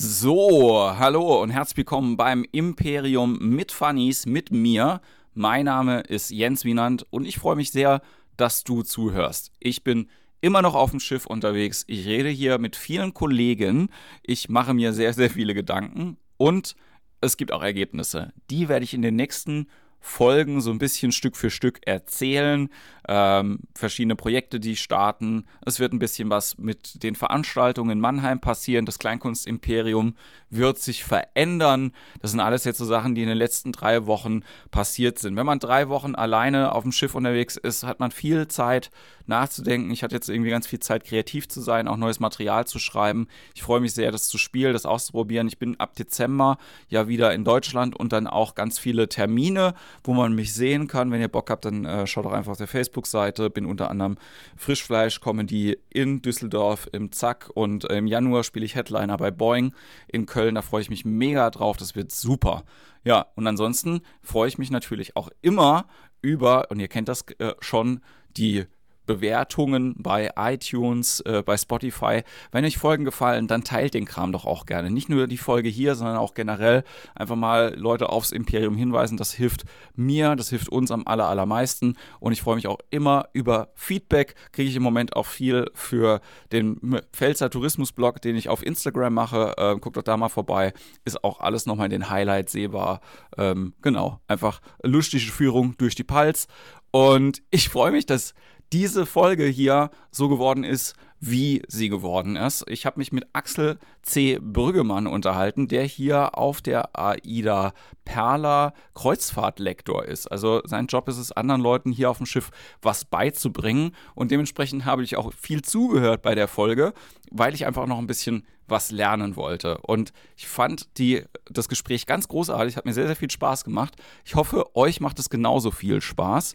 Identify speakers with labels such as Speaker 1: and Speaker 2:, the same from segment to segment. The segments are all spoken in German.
Speaker 1: So, hallo und herzlich willkommen beim Imperium mit Funnies mit mir. Mein Name ist Jens Wienand und ich freue mich sehr, dass du zuhörst. Ich bin immer noch auf dem Schiff unterwegs. Ich rede hier mit vielen Kollegen. Ich mache mir sehr, sehr viele Gedanken und es gibt auch Ergebnisse. Die werde ich in den nächsten Folgen so ein bisschen Stück für Stück erzählen. Ähm, verschiedene Projekte, die starten. Es wird ein bisschen was mit den Veranstaltungen in Mannheim passieren. Das Kleinkunstimperium wird sich verändern. Das sind alles jetzt so Sachen, die in den letzten drei Wochen passiert sind. Wenn man drei Wochen alleine auf dem Schiff unterwegs ist, hat man viel Zeit nachzudenken. Ich hatte jetzt irgendwie ganz viel Zeit, kreativ zu sein, auch neues Material zu schreiben. Ich freue mich sehr, das zu spielen, das auszuprobieren. Ich bin ab Dezember ja wieder in Deutschland und dann auch ganz viele Termine wo man mich sehen kann. Wenn ihr Bock habt, dann äh, schaut doch einfach auf der Facebook-Seite. Bin unter anderem Frischfleisch-Comedy in Düsseldorf im Zack und im Januar spiele ich Headliner bei Boeing in Köln. Da freue ich mich mega drauf. Das wird super. Ja, und ansonsten freue ich mich natürlich auch immer über, und ihr kennt das äh, schon, die Bewertungen bei iTunes, äh, bei Spotify. Wenn euch Folgen gefallen, dann teilt den Kram doch auch gerne. Nicht nur die Folge hier, sondern auch generell einfach mal Leute aufs Imperium hinweisen. Das hilft mir, das hilft uns am aller, allermeisten. Und ich freue mich auch immer über Feedback. Kriege ich im Moment auch viel für den Pfälzer Tourismusblog, den ich auf Instagram mache. Äh, guckt doch da mal vorbei. Ist auch alles nochmal in den Highlights sehbar. Ähm, genau, einfach lustige Führung durch die Pals. Und ich freue mich, dass diese Folge hier so geworden ist, wie sie geworden ist. Ich habe mich mit Axel C. Brüggemann unterhalten, der hier auf der AIDA Perla Kreuzfahrtlektor ist. Also sein Job ist es, anderen Leuten hier auf dem Schiff was beizubringen. Und dementsprechend habe ich auch viel zugehört bei der Folge, weil ich einfach noch ein bisschen was lernen wollte. Und ich fand die, das Gespräch ganz großartig, hat mir sehr, sehr viel Spaß gemacht. Ich hoffe, euch macht es genauso viel Spaß.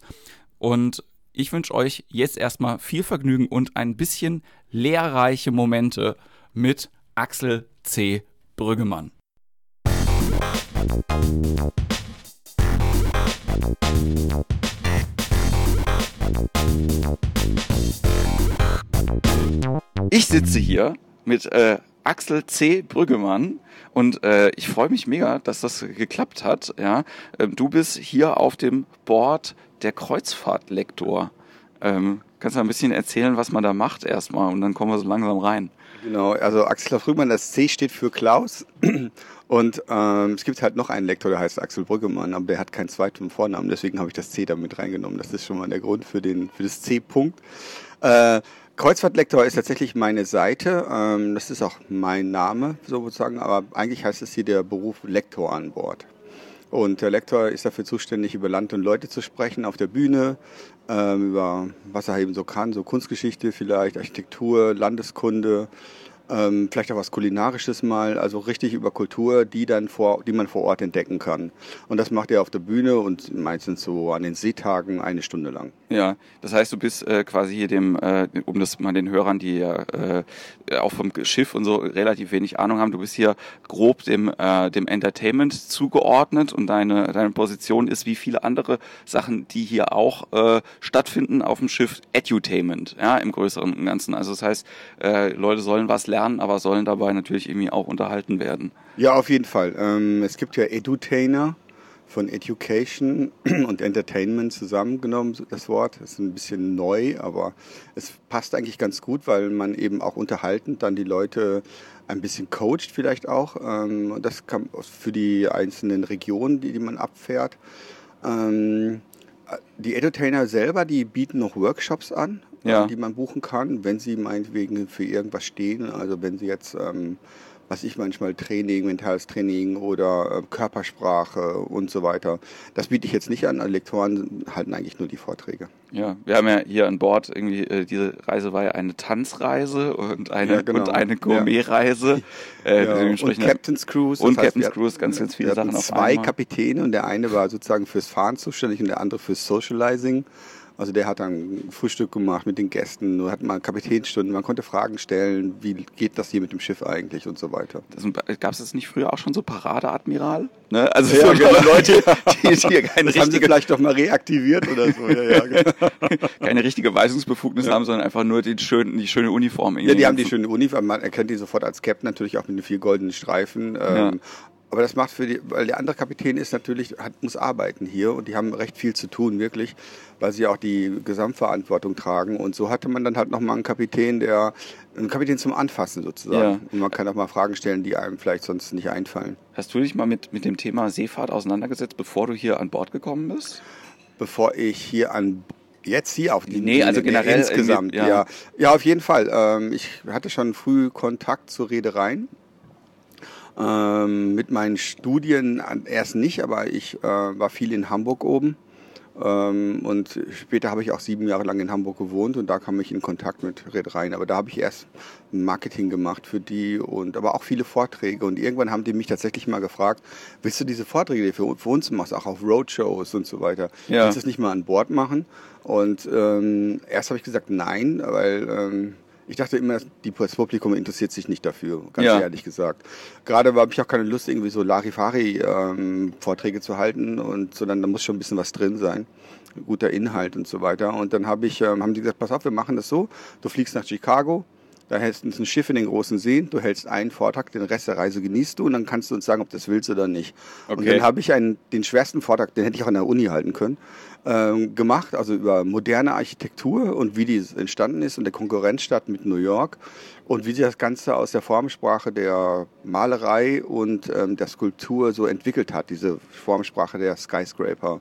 Speaker 1: Und ich wünsche euch jetzt erstmal viel Vergnügen und ein bisschen lehrreiche Momente mit Axel C. Brüggemann. Ich sitze hier mit äh, Axel C. Brüggemann und äh, ich freue mich mega, dass das geklappt hat. Ja, ähm, du bist hier auf dem Board der Kreuzfahrtlektor. Ähm, kannst du ein bisschen erzählen, was man da macht erstmal und dann kommen wir so langsam rein.
Speaker 2: Genau, also Axel Frühmann, das C steht für Klaus und ähm, es gibt halt noch einen Lektor, der heißt Axel Brüggemann, aber der hat keinen zweiten Vornamen, deswegen habe ich das C da mit reingenommen. Das ist schon mal der Grund für, den, für das C-Punkt. Äh, Kreuzfahrtlektor ist tatsächlich meine Seite. Ähm, das ist auch mein Name sozusagen, aber eigentlich heißt es hier der Beruf Lektor an Bord. Und der Lektor ist dafür zuständig, über Land und Leute zu sprechen auf der Bühne, ähm, über was er eben so kann, so Kunstgeschichte vielleicht, Architektur, Landeskunde, ähm, vielleicht auch was Kulinarisches mal, also richtig über Kultur, die dann vor, die man vor Ort entdecken kann. Und das macht er auf der Bühne und meistens so an den Seetagen eine Stunde lang.
Speaker 1: Ja, das heißt, du bist äh, quasi hier dem, äh, um das mal den Hörern, die ja äh, auch vom Schiff und so relativ wenig Ahnung haben, du bist hier grob dem, äh, dem Entertainment zugeordnet und deine, deine Position ist wie viele andere Sachen, die hier auch äh, stattfinden auf dem Schiff, Edutainment, ja, im größeren und Ganzen. Also das heißt, äh, Leute sollen was lernen aber sollen dabei natürlich irgendwie auch unterhalten werden.
Speaker 2: Ja, auf jeden Fall. Ähm, es gibt ja Edutainer von Education und Entertainment zusammengenommen, das Wort. Das ist ein bisschen neu, aber es passt eigentlich ganz gut, weil man eben auch unterhaltend dann die Leute ein bisschen coacht vielleicht auch. Ähm, das kann für die einzelnen Regionen, die, man abfährt. Ähm, die Edutainer selber, die bieten noch Workshops an ja. die man buchen kann, wenn sie meinetwegen für irgendwas stehen. Also wenn sie jetzt, ähm, was ich manchmal Training, mentales Training oder äh, Körpersprache und so weiter. Das biete ich jetzt nicht an. Lektoren halten eigentlich nur die Vorträge.
Speaker 1: Ja, wir haben ja hier an Bord irgendwie, äh, diese Reise war ja eine Tanzreise und eine, ja, genau. und eine Gourmetreise.
Speaker 2: Ja. Äh, ja. Und Captain's Cruise.
Speaker 1: Und Captain's Cruise, ganz, ganz viele Sachen
Speaker 2: auf zwei einmal. Kapitäne und der eine war sozusagen fürs Fahren zuständig und der andere fürs Socializing. Also der hat dann Frühstück gemacht mit den Gästen, nur hat mal Kapitänsstunden, man konnte Fragen stellen, wie geht das hier mit dem Schiff eigentlich und so weiter.
Speaker 1: Gab es das nicht früher auch schon so Paradeadmiral? Ne? Also ja, so genau. Leute,
Speaker 2: die, die hier keine das richtige... haben sie vielleicht doch mal reaktiviert oder so. Ja, ja, genau.
Speaker 1: keine richtige Weisungsbefugnis haben, sondern einfach nur die, schön, die schöne Uniform.
Speaker 2: Ja, die haben die schöne Uniform, man erkennt die sofort als Captain, natürlich auch mit den vier goldenen Streifen. Ähm, aber das macht für die, weil der andere Kapitän ist natürlich, hat, muss arbeiten hier und die haben recht viel zu tun, wirklich, weil sie auch die Gesamtverantwortung tragen. Und so hatte man dann halt nochmal einen Kapitän, der, einen Kapitän zum Anfassen sozusagen. Ja. Und man kann auch mal Fragen stellen, die einem vielleicht sonst nicht einfallen.
Speaker 1: Hast du dich mal mit, mit dem Thema Seefahrt auseinandergesetzt, bevor du hier an Bord gekommen bist?
Speaker 2: Bevor ich hier an Jetzt hier auf die
Speaker 1: Nee, also generell
Speaker 2: insgesamt, ja. ja. ja. auf jeden Fall. Ähm, ich hatte schon früh Kontakt zu Reedereien ähm, mit meinen Studien erst nicht, aber ich äh, war viel in Hamburg oben. Ähm, und später habe ich auch sieben Jahre lang in Hamburg gewohnt und da kam ich in Kontakt mit Reedereien. Aber da habe ich erst Marketing gemacht für die und aber auch viele Vorträge. Und irgendwann haben die mich tatsächlich mal gefragt, willst du diese Vorträge, die du für, für uns machst, auch auf Roadshows und so weiter, ja. willst du das nicht mal an Bord machen? Und ähm, erst habe ich gesagt, nein, weil ähm, ich dachte immer, die, das Publikum interessiert sich nicht dafür, ganz ja. ehrlich gesagt. Gerade habe ich auch keine Lust, irgendwie so Larifari-Vorträge ähm, zu halten, und, sondern da muss schon ein bisschen was drin sein. Guter Inhalt und so weiter. Und dann hab ich, ähm, haben die gesagt, pass auf, wir machen das so. Du fliegst nach Chicago, da hältst du ein Schiff in den großen Seen, du hältst einen Vortrag, den Rest der Reise genießt du und dann kannst du uns sagen, ob du das willst oder nicht. Okay. Und dann habe ich einen, den schwersten Vortrag, den hätte ich auch an der Uni halten können, ähm, gemacht, also über moderne Architektur und wie die entstanden ist und der Konkurrenzstadt mit New York und wie sich das Ganze aus der Formsprache der Malerei und ähm, der Skulptur so entwickelt hat, diese Formsprache der Skyscraper.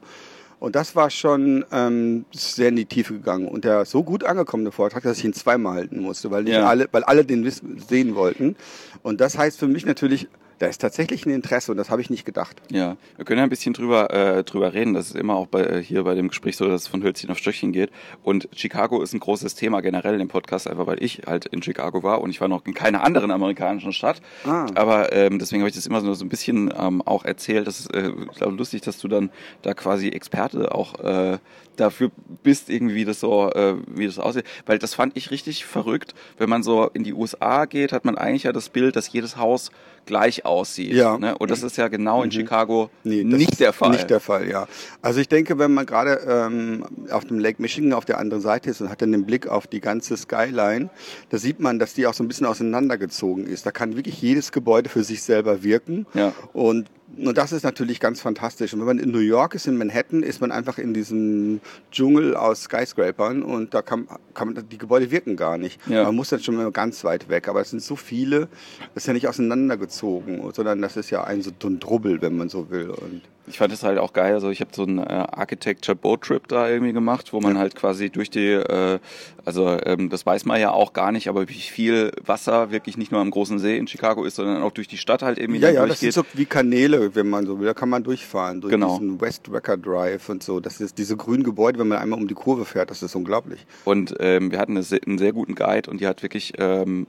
Speaker 2: Und das war schon ähm, sehr in die Tiefe gegangen. Und der so gut angekommene Vortrag, dass ich ihn zweimal halten musste, weil, ja. alle, weil alle den sehen wollten. Und das heißt für mich natürlich, da ist tatsächlich ein Interesse und das habe ich nicht gedacht.
Speaker 1: Ja, wir können ja ein bisschen drüber, äh, drüber reden. Das ist immer auch bei, hier bei dem Gespräch so, dass es von Hölzchen auf Stöckchen geht. Und Chicago ist ein großes Thema generell im Podcast, einfach weil ich halt in Chicago war und ich war noch in keiner anderen amerikanischen Stadt. Ah. Aber ähm, deswegen habe ich das immer so, so ein bisschen ähm, auch erzählt. Das ist äh, glaube lustig, dass du dann da quasi Experte auch äh, dafür bist, irgendwie wie das so, äh, wie das aussieht. Weil das fand ich richtig verrückt. Wenn man so in die USA geht, hat man eigentlich ja das Bild, dass jedes Haus gleich aussieht. Ja. Ne? Und das ist ja genau in mhm. Chicago nee, nicht der Fall.
Speaker 2: Nicht der Fall, ja. Also ich denke, wenn man gerade ähm, auf dem Lake Michigan auf der anderen Seite ist und hat dann den Blick auf die ganze Skyline, da sieht man, dass die auch so ein bisschen auseinandergezogen ist. Da kann wirklich jedes Gebäude für sich selber wirken. Ja. Und und das ist natürlich ganz fantastisch. Und wenn man in New York ist, in Manhattan, ist man einfach in diesem Dschungel aus Skyscrapern und da kann, kann man, die Gebäude wirken gar nicht. Ja. Man muss dann schon mal ganz weit weg. Aber es sind so viele, das ist ja nicht auseinandergezogen, sondern das ist ja ein so ein Drubbel, wenn man so will. Und
Speaker 1: ich fand es halt auch geil. Also ich habe so einen äh, Architecture Boat Trip da irgendwie gemacht, wo man halt quasi durch die, äh, also ähm, das weiß man ja auch gar nicht, aber wie viel Wasser wirklich nicht nur am großen See in Chicago ist, sondern auch durch die Stadt halt irgendwie
Speaker 2: Ja, ja, durchgeht. das sind so wie Kanäle, wenn man so will. Da kann man durchfahren durch genau. diesen West Wrecker Drive und so. Das ist diese grünen Gebäude, wenn man einmal um die Kurve fährt, das ist unglaublich.
Speaker 1: Und ähm, wir hatten eine, einen sehr guten Guide und die hat wirklich, ähm,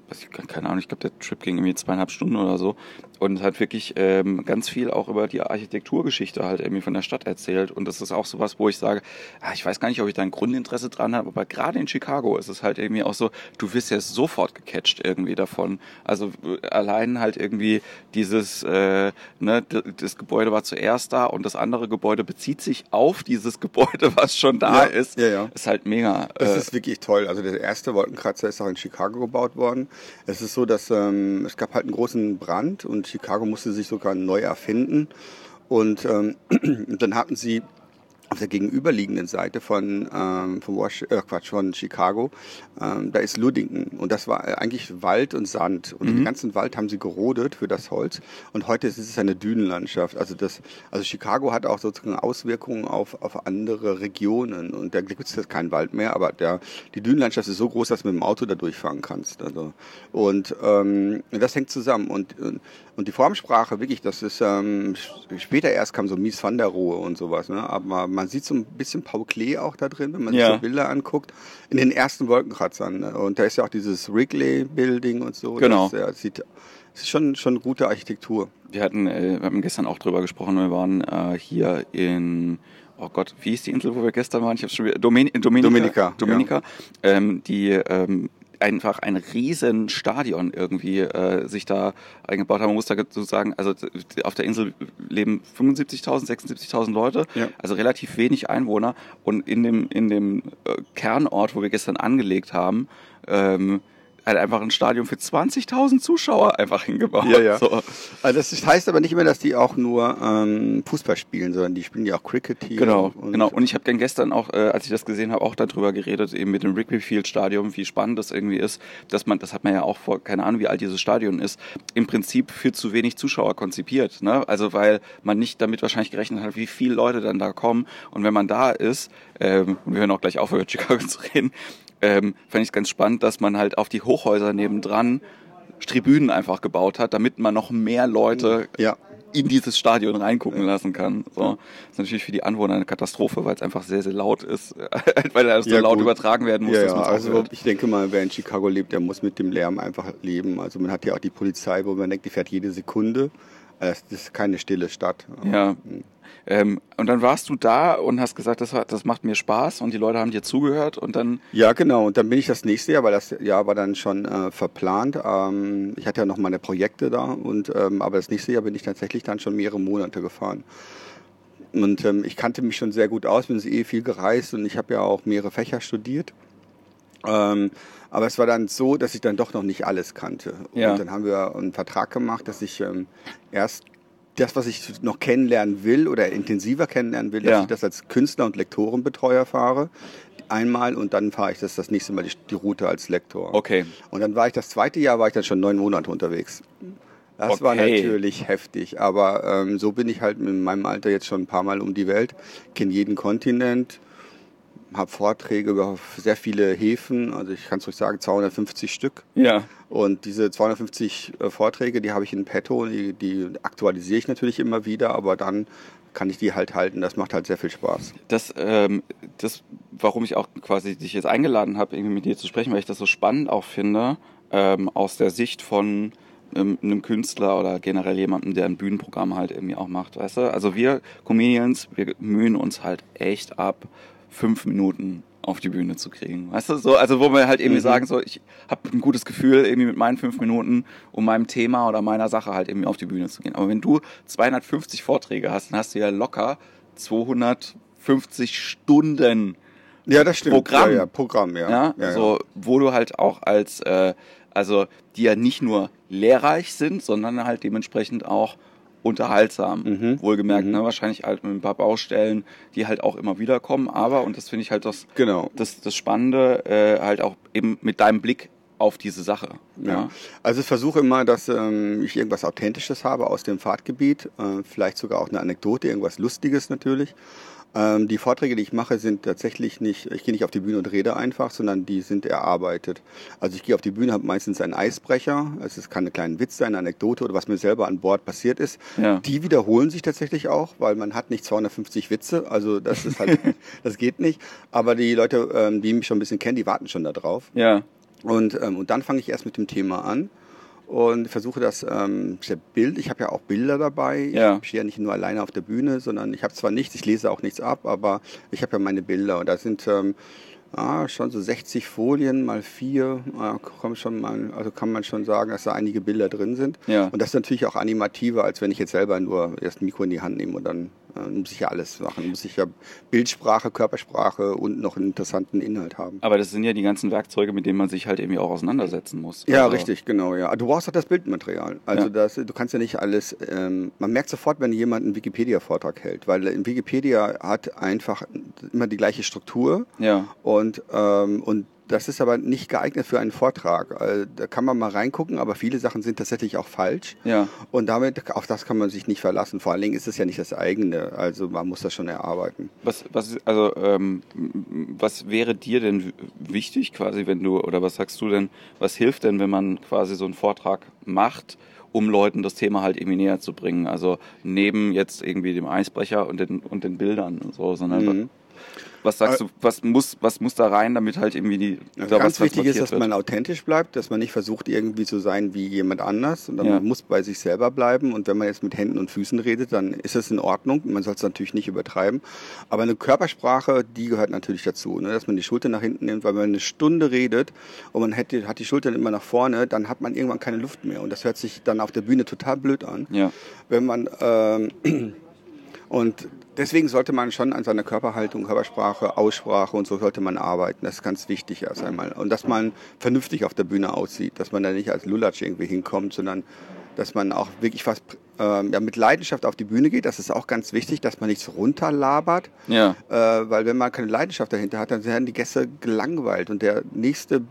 Speaker 1: keine Ahnung, ich glaube der Trip ging irgendwie zweieinhalb Stunden oder so und hat wirklich ähm, ganz viel auch über die Architekturgeschichte halt irgendwie von der Stadt erzählt. Und das ist auch sowas, wo ich sage, ah, ich weiß gar nicht, ob ich da ein Grundinteresse dran habe, aber gerade in Chicago ist es halt irgendwie auch so, du wirst ja sofort gecatcht irgendwie davon. Also äh, allein halt irgendwie dieses, äh, ne, das Gebäude war zuerst da und das andere Gebäude bezieht sich auf dieses Gebäude, was schon da ja, ist. Ja, ja. Ist halt mega.
Speaker 2: Das äh, ist wirklich toll. Also der erste Wolkenkratzer ist auch in Chicago gebaut worden. Es ist so, dass ähm, es gab halt einen großen Brand und Chicago musste sich sogar neu erfinden. Und ähm, dann hatten sie auf der gegenüberliegenden Seite von, ähm, von, äh, Quatsch, von Chicago, ähm, da ist Ludington. Und das war eigentlich Wald und Sand. Und mhm. den ganzen Wald haben sie gerodet für das Holz. Und heute ist es eine Dünenlandschaft. Also, das, also Chicago hat auch sozusagen Auswirkungen auf, auf andere Regionen. Und da gibt es jetzt keinen Wald mehr, aber der, die Dünenlandschaft ist so groß, dass du mit dem Auto da durchfahren kannst. Also, und ähm, das hängt zusammen. Und, und die Formsprache, wirklich, das ist ähm, später erst kam so Mies van der Rohe und sowas. Ne? Aber man sieht so ein bisschen Paul Klee auch da drin, wenn man ja. sich so Bilder anguckt, in den ersten Wolkenkratzern. Ne? Und da ist ja auch dieses Wrigley Building und so.
Speaker 1: Genau.
Speaker 2: Das, ja, das sieht, das ist schon, schon gute Architektur.
Speaker 1: Wir hatten, äh, wir haben gestern auch drüber gesprochen, wir waren äh, hier in oh Gott, wie ist die Insel, wo wir gestern waren? Ich habe schon wieder, Domin Dominica.
Speaker 2: Dominica,
Speaker 1: Dominica, ähm, die ähm, einfach ein riesen Stadion irgendwie äh, sich da eingebaut haben. Man muss dazu sagen, also auf der Insel leben 75.000, 76.000 Leute,
Speaker 2: Ja.
Speaker 1: also relativ wenig Einwohner. Und in dem, in dem äh, Kernort, wo wir gestern angelegt haben, ähm, halt einfach ein Stadion für 20.000 Zuschauer einfach hingebaut.
Speaker 2: Ja, ja.
Speaker 1: So.
Speaker 2: Also das heißt aber nicht immer, dass die auch nur ähm, Fußball spielen, sondern die spielen ja auch Cricket hier.
Speaker 1: Genau,
Speaker 2: und,
Speaker 1: genau. Und ich habe dann gestern auch, äh, als ich das gesehen habe, auch darüber geredet, eben mit dem Rigby Field Stadion, wie spannend das irgendwie ist, dass man, das hat man ja auch vor, keine Ahnung, wie alt dieses Stadion ist, im Prinzip für zu wenig Zuschauer konzipiert. Ne? Also weil man nicht damit wahrscheinlich gerechnet hat, wie viele Leute dann da kommen. Und wenn man da ist, ähm, und wir hören auch gleich auf, über Chicago zu reden, ähm, fand ich es ganz spannend, dass man halt auf die Hochhäuser nebendran Tribünen einfach gebaut hat, damit man noch mehr Leute
Speaker 2: Ja.
Speaker 1: in dieses Stadion reingucken lassen kann. So. Das ist natürlich für die Anwohner eine Katastrophe, weil es einfach sehr, sehr laut ist, weil das so
Speaker 2: Ja,
Speaker 1: laut
Speaker 2: gut.
Speaker 1: übertragen werden muss,
Speaker 2: Ja, ja, also ich denke mal, wer in Chicago lebt, der muss mit dem Lärm einfach leben. Also man hat ja auch die Polizei, wo man denkt, die fährt jede Sekunde. Das ist keine stille Stadt.
Speaker 1: Ja. Ähm, und dann warst du da und hast gesagt, das, das macht mir Spaß und die Leute haben dir zugehört und dann,
Speaker 2: Ja, genau. Und dann bin ich das nächste Jahr, weil das Jahr war dann schon äh, verplant. Ähm, ich hatte ja noch meine Projekte da und ähm, aber das nächste Jahr bin ich tatsächlich dann schon mehrere Monate gefahren. Und ähm, ich kannte mich schon sehr gut aus, bin eh viel gereist und ich habe ja auch mehrere Fächer studiert. Ähm, aber es war dann so, dass ich dann doch noch nicht alles kannte.
Speaker 1: Ja.
Speaker 2: Und dann haben wir einen Vertrag gemacht, dass ich ähm, erst das, was ich noch kennenlernen will oder intensiver kennenlernen will, dass
Speaker 1: Ja.
Speaker 2: ich das als Künstler und Lektorenbetreuer fahre. Einmal und dann fahre ich das das nächste Mal die, die Route als Lektor.
Speaker 1: okay.
Speaker 2: Und dann war ich das zweite Jahr, war ich dann schon neun Monate unterwegs. Das war
Speaker 1: Okay.
Speaker 2: natürlich heftig, aber ähm, so bin ich halt in meinem Alter jetzt schon ein paar Mal um die Welt, kenne jeden Kontinent, habe Vorträge über sehr viele Häfen, also ich kann es euch sagen, 250 Stück.
Speaker 1: Ja.
Speaker 2: Und diese 250 äh, Vorträge, die habe ich in petto, die, die aktualisiere ich natürlich immer wieder, aber dann kann ich die halt halten. Das macht halt sehr viel Spaß.
Speaker 1: Das, ähm, das, warum ich auch quasi dich jetzt eingeladen habe, irgendwie mit dir zu sprechen, weil ich das so spannend auch finde, ähm, aus der Sicht von ähm, einem Künstler oder generell jemandem, der ein Bühnenprogramm halt irgendwie auch macht, weißt du? Also wir Comedians, wir mühen uns halt echt ab, fünf Minuten auf die Bühne zu kriegen, weißt du? So, also wo wir halt irgendwie
Speaker 2: Mhm.
Speaker 1: sagen, so ich habe ein gutes Gefühl irgendwie mit meinen fünf Minuten, um meinem Thema oder meiner Sache halt irgendwie auf die Bühne zu gehen. Aber wenn du 250 Vorträge hast, dann hast du ja locker 250 Stunden
Speaker 2: Ja, das stimmt.
Speaker 1: Programm.
Speaker 2: Ja, ja, Programm, ja.
Speaker 1: ja,
Speaker 2: ja,
Speaker 1: so wo du halt auch als äh, also die ja nicht nur lehrreich sind, sondern halt dementsprechend auch unterhaltsam.
Speaker 2: Mhm.
Speaker 1: Wohlgemerkt,
Speaker 2: Mhm.
Speaker 1: ne? wahrscheinlich halt mit ein paar Baustellen, die halt auch immer wieder kommen, aber und das finde ich halt das
Speaker 2: Genau.
Speaker 1: das das Spannende äh, halt auch eben mit deinem Blick auf diese Sache.
Speaker 2: Ja. Also ich versuche immer, dass ähm, ich irgendwas Authentisches habe aus dem Fahrtgebiet, äh, vielleicht sogar auch eine Anekdote, irgendwas Lustiges natürlich. Ähm, die Vorträge, die ich mache, sind tatsächlich nicht, ich gehe nicht auf die Bühne und rede einfach, sondern die sind erarbeitet. Also ich gehe auf die Bühne, habe meistens einen Eisbrecher, es kann ein kleiner Witz sein, eine Anekdote oder was mir selber an Bord passiert ist.
Speaker 1: Ja.
Speaker 2: Die wiederholen sich tatsächlich auch, weil man hat nicht 250 Witze, also das ist halt, das geht nicht. Aber die Leute, ähm, die mich schon ein bisschen kennen, die warten schon da drauf.
Speaker 1: Ja.
Speaker 2: Und, ähm, und dann fange ich erst mit dem Thema an und versuche das ähm, Bild. Ich habe ja auch Bilder dabei.
Speaker 1: Ja.
Speaker 2: Ich stehe ja nicht nur alleine auf der Bühne, sondern ich habe zwar nichts, ich lese auch nichts ab, aber ich habe ja meine Bilder und da sind ähm, ah, schon so 60 Folien mal vier. Ah, kommt schon mal, also kann man schon sagen, dass da einige Bilder drin sind.
Speaker 1: Ja.
Speaker 2: Und das ist natürlich auch animativer, als wenn ich jetzt selber nur erst ein Mikro in die Hand nehme und dann muss ich ja alles machen. Muss ich ja Bildsprache, Körpersprache und noch einen interessanten Inhalt haben.
Speaker 1: Aber das sind ja die ganzen Werkzeuge, mit denen man sich halt irgendwie auch auseinandersetzen muss.
Speaker 2: Ja,
Speaker 1: Also-
Speaker 2: richtig, genau, ja. Du brauchst auch das Bildmaterial. Also
Speaker 1: Ja.
Speaker 2: das, du kannst ja nicht alles, ähm, man merkt sofort, wenn jemand einen Wikipedia-Vortrag hält, weil in Wikipedia hat einfach immer die gleiche Struktur
Speaker 1: Ja.
Speaker 2: und, ähm, und das ist aber nicht geeignet für einen Vortrag. Also, da kann man mal reingucken, aber viele Sachen sind tatsächlich auch falsch.
Speaker 1: Ja.
Speaker 2: Und damit, auf das kann man sich nicht verlassen. Vor allen Dingen ist es ja nicht das eigene. Also man muss das schon erarbeiten.
Speaker 1: Was, was, also, ähm, was wäre dir denn wichtig quasi, wenn du, oder was sagst du denn, was hilft denn, wenn man quasi so einen Vortrag macht, um Leuten das Thema halt irgendwie näher zu bringen? Also neben jetzt irgendwie dem Eisbrecher und den, und den Bildern und so, sondern
Speaker 2: Mhm.
Speaker 1: Was sagst du, was muss, was muss da rein, damit halt irgendwie die.
Speaker 2: Also ganz wichtig ist, dass wird? man authentisch bleibt, dass man nicht versucht, irgendwie zu sein wie jemand anders, sondern ja. man muss bei sich selber bleiben. Und wenn man jetzt mit Händen und Füßen redet, dann ist es in Ordnung. Man soll es natürlich nicht übertreiben. Aber eine Körpersprache, die gehört natürlich dazu, ne? dass man die Schulter nach hinten nimmt, weil wenn man eine Stunde redet und man hat die, hat die Schultern immer nach vorne, dann hat man irgendwann keine Luft mehr. Und das hört sich dann auf der Bühne total blöd an. Ja. Wenn man ähm, und deswegen sollte man schon an seiner Körperhaltung, Körpersprache, Aussprache und so sollte man arbeiten. Das ist ganz wichtig erst einmal. Und dass man vernünftig auf der Bühne aussieht, dass man da nicht als Lulatsch irgendwie hinkommt, sondern dass man auch wirklich fast äh, ja, mit Leidenschaft auf die Bühne geht. Das ist auch ganz wichtig, dass man nichts runterlabert. Ja. Äh, weil wenn man keine Leidenschaft dahinter hat, dann werden die Gäste gelangweilt und der nächste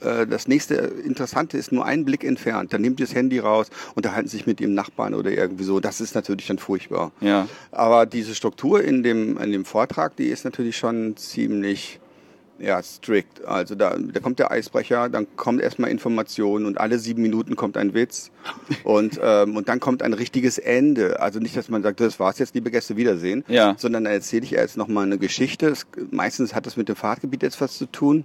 Speaker 2: das nächste Interessante ist nur einen Blick entfernt. Dann nimmt ihr das Handy raus, unterhalten sich mit ihrem Nachbarn oder irgendwie so. Das ist natürlich dann furchtbar. Ja. Aber diese Struktur in dem, in dem Vortrag, die ist natürlich schon ziemlich ja, strikt. Also da, da kommt der Eisbrecher, dann kommt erstmal Information und alle sieben Minuten kommt ein Witz und, ähm, und dann kommt ein richtiges Ende. Also nicht, dass man sagt, das war's jetzt, liebe Gäste, Wiedersehen, ja. sondern da erzähle ich jetzt nochmal eine Geschichte. Es, meistens hat das mit dem Fahrtgebiet jetzt was zu tun.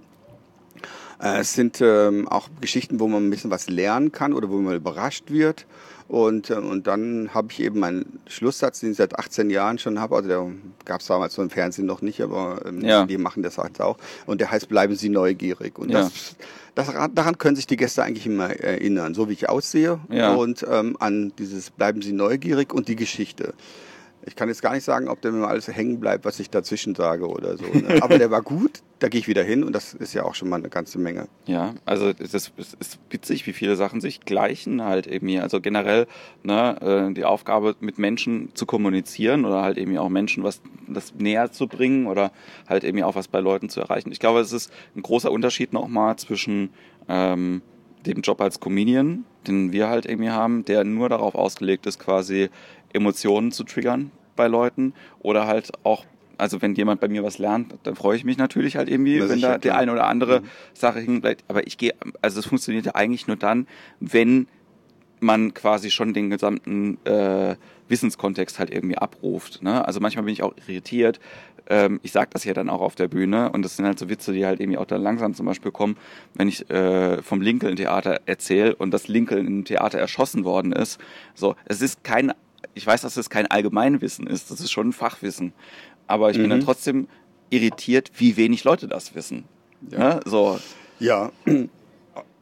Speaker 2: Äh, es sind ähm, auch Geschichten, wo man ein bisschen was lernen kann oder wo man überrascht wird. Und, äh, und dann habe ich eben meinen Schlusssatz, den ich seit 18 Jahren schon habe. Also der gab es damals so im Fernsehen noch nicht, aber ähm, ja. die machen das halt auch. Und der heißt Bleiben Sie neugierig. Und ja. das, das, daran können sich die Gäste eigentlich immer erinnern, so wie ich aussehe ja. und ähm, an dieses Bleiben Sie neugierig und die Geschichte. Ich kann jetzt gar nicht sagen, ob der mir alles hängen bleibt, was ich dazwischen sage oder so. Ne? Aber der war gut, da gehe ich wieder hin und das ist ja auch schon mal eine ganze Menge.
Speaker 1: Ja, also es ist, es ist witzig, wie viele Sachen sich gleichen halt eben hier. Also generell ne, äh, die Aufgabe, mit Menschen zu kommunizieren oder halt eben auch Menschen was das näher zu bringen oder halt eben auch was bei Leuten zu erreichen. Ich glaube, es ist ein großer Unterschied nochmal zwischen ähm, dem Job als Comedian, den wir halt irgendwie haben, der nur darauf ausgelegt ist, quasi Emotionen zu triggern bei Leuten oder halt auch also wenn jemand bei mir was lernt, dann freue ich mich natürlich halt irgendwie, das wenn da die eine oder andere mhm. Sache hinbleibt. Aber ich gehe, also es funktioniert ja eigentlich nur dann, wenn man quasi schon den gesamten äh, Wissenskontext halt irgendwie abruft. Ne? Also manchmal bin ich auch irritiert. Ähm, ich sage das ja dann auch auf der Bühne und das sind halt so Witze, die halt irgendwie auch dann langsam zum Beispiel kommen, wenn ich äh, vom Lincoln-Theater erzähle und das Lincoln im Theater erschossen worden ist. So, es ist kein ich weiß, dass es kein Allgemeinwissen ist, das ist schon ein Fachwissen. Aber ich mhm. bin dann trotzdem irritiert, wie wenig Leute das wissen. Ja. Ne? So.
Speaker 2: Ja.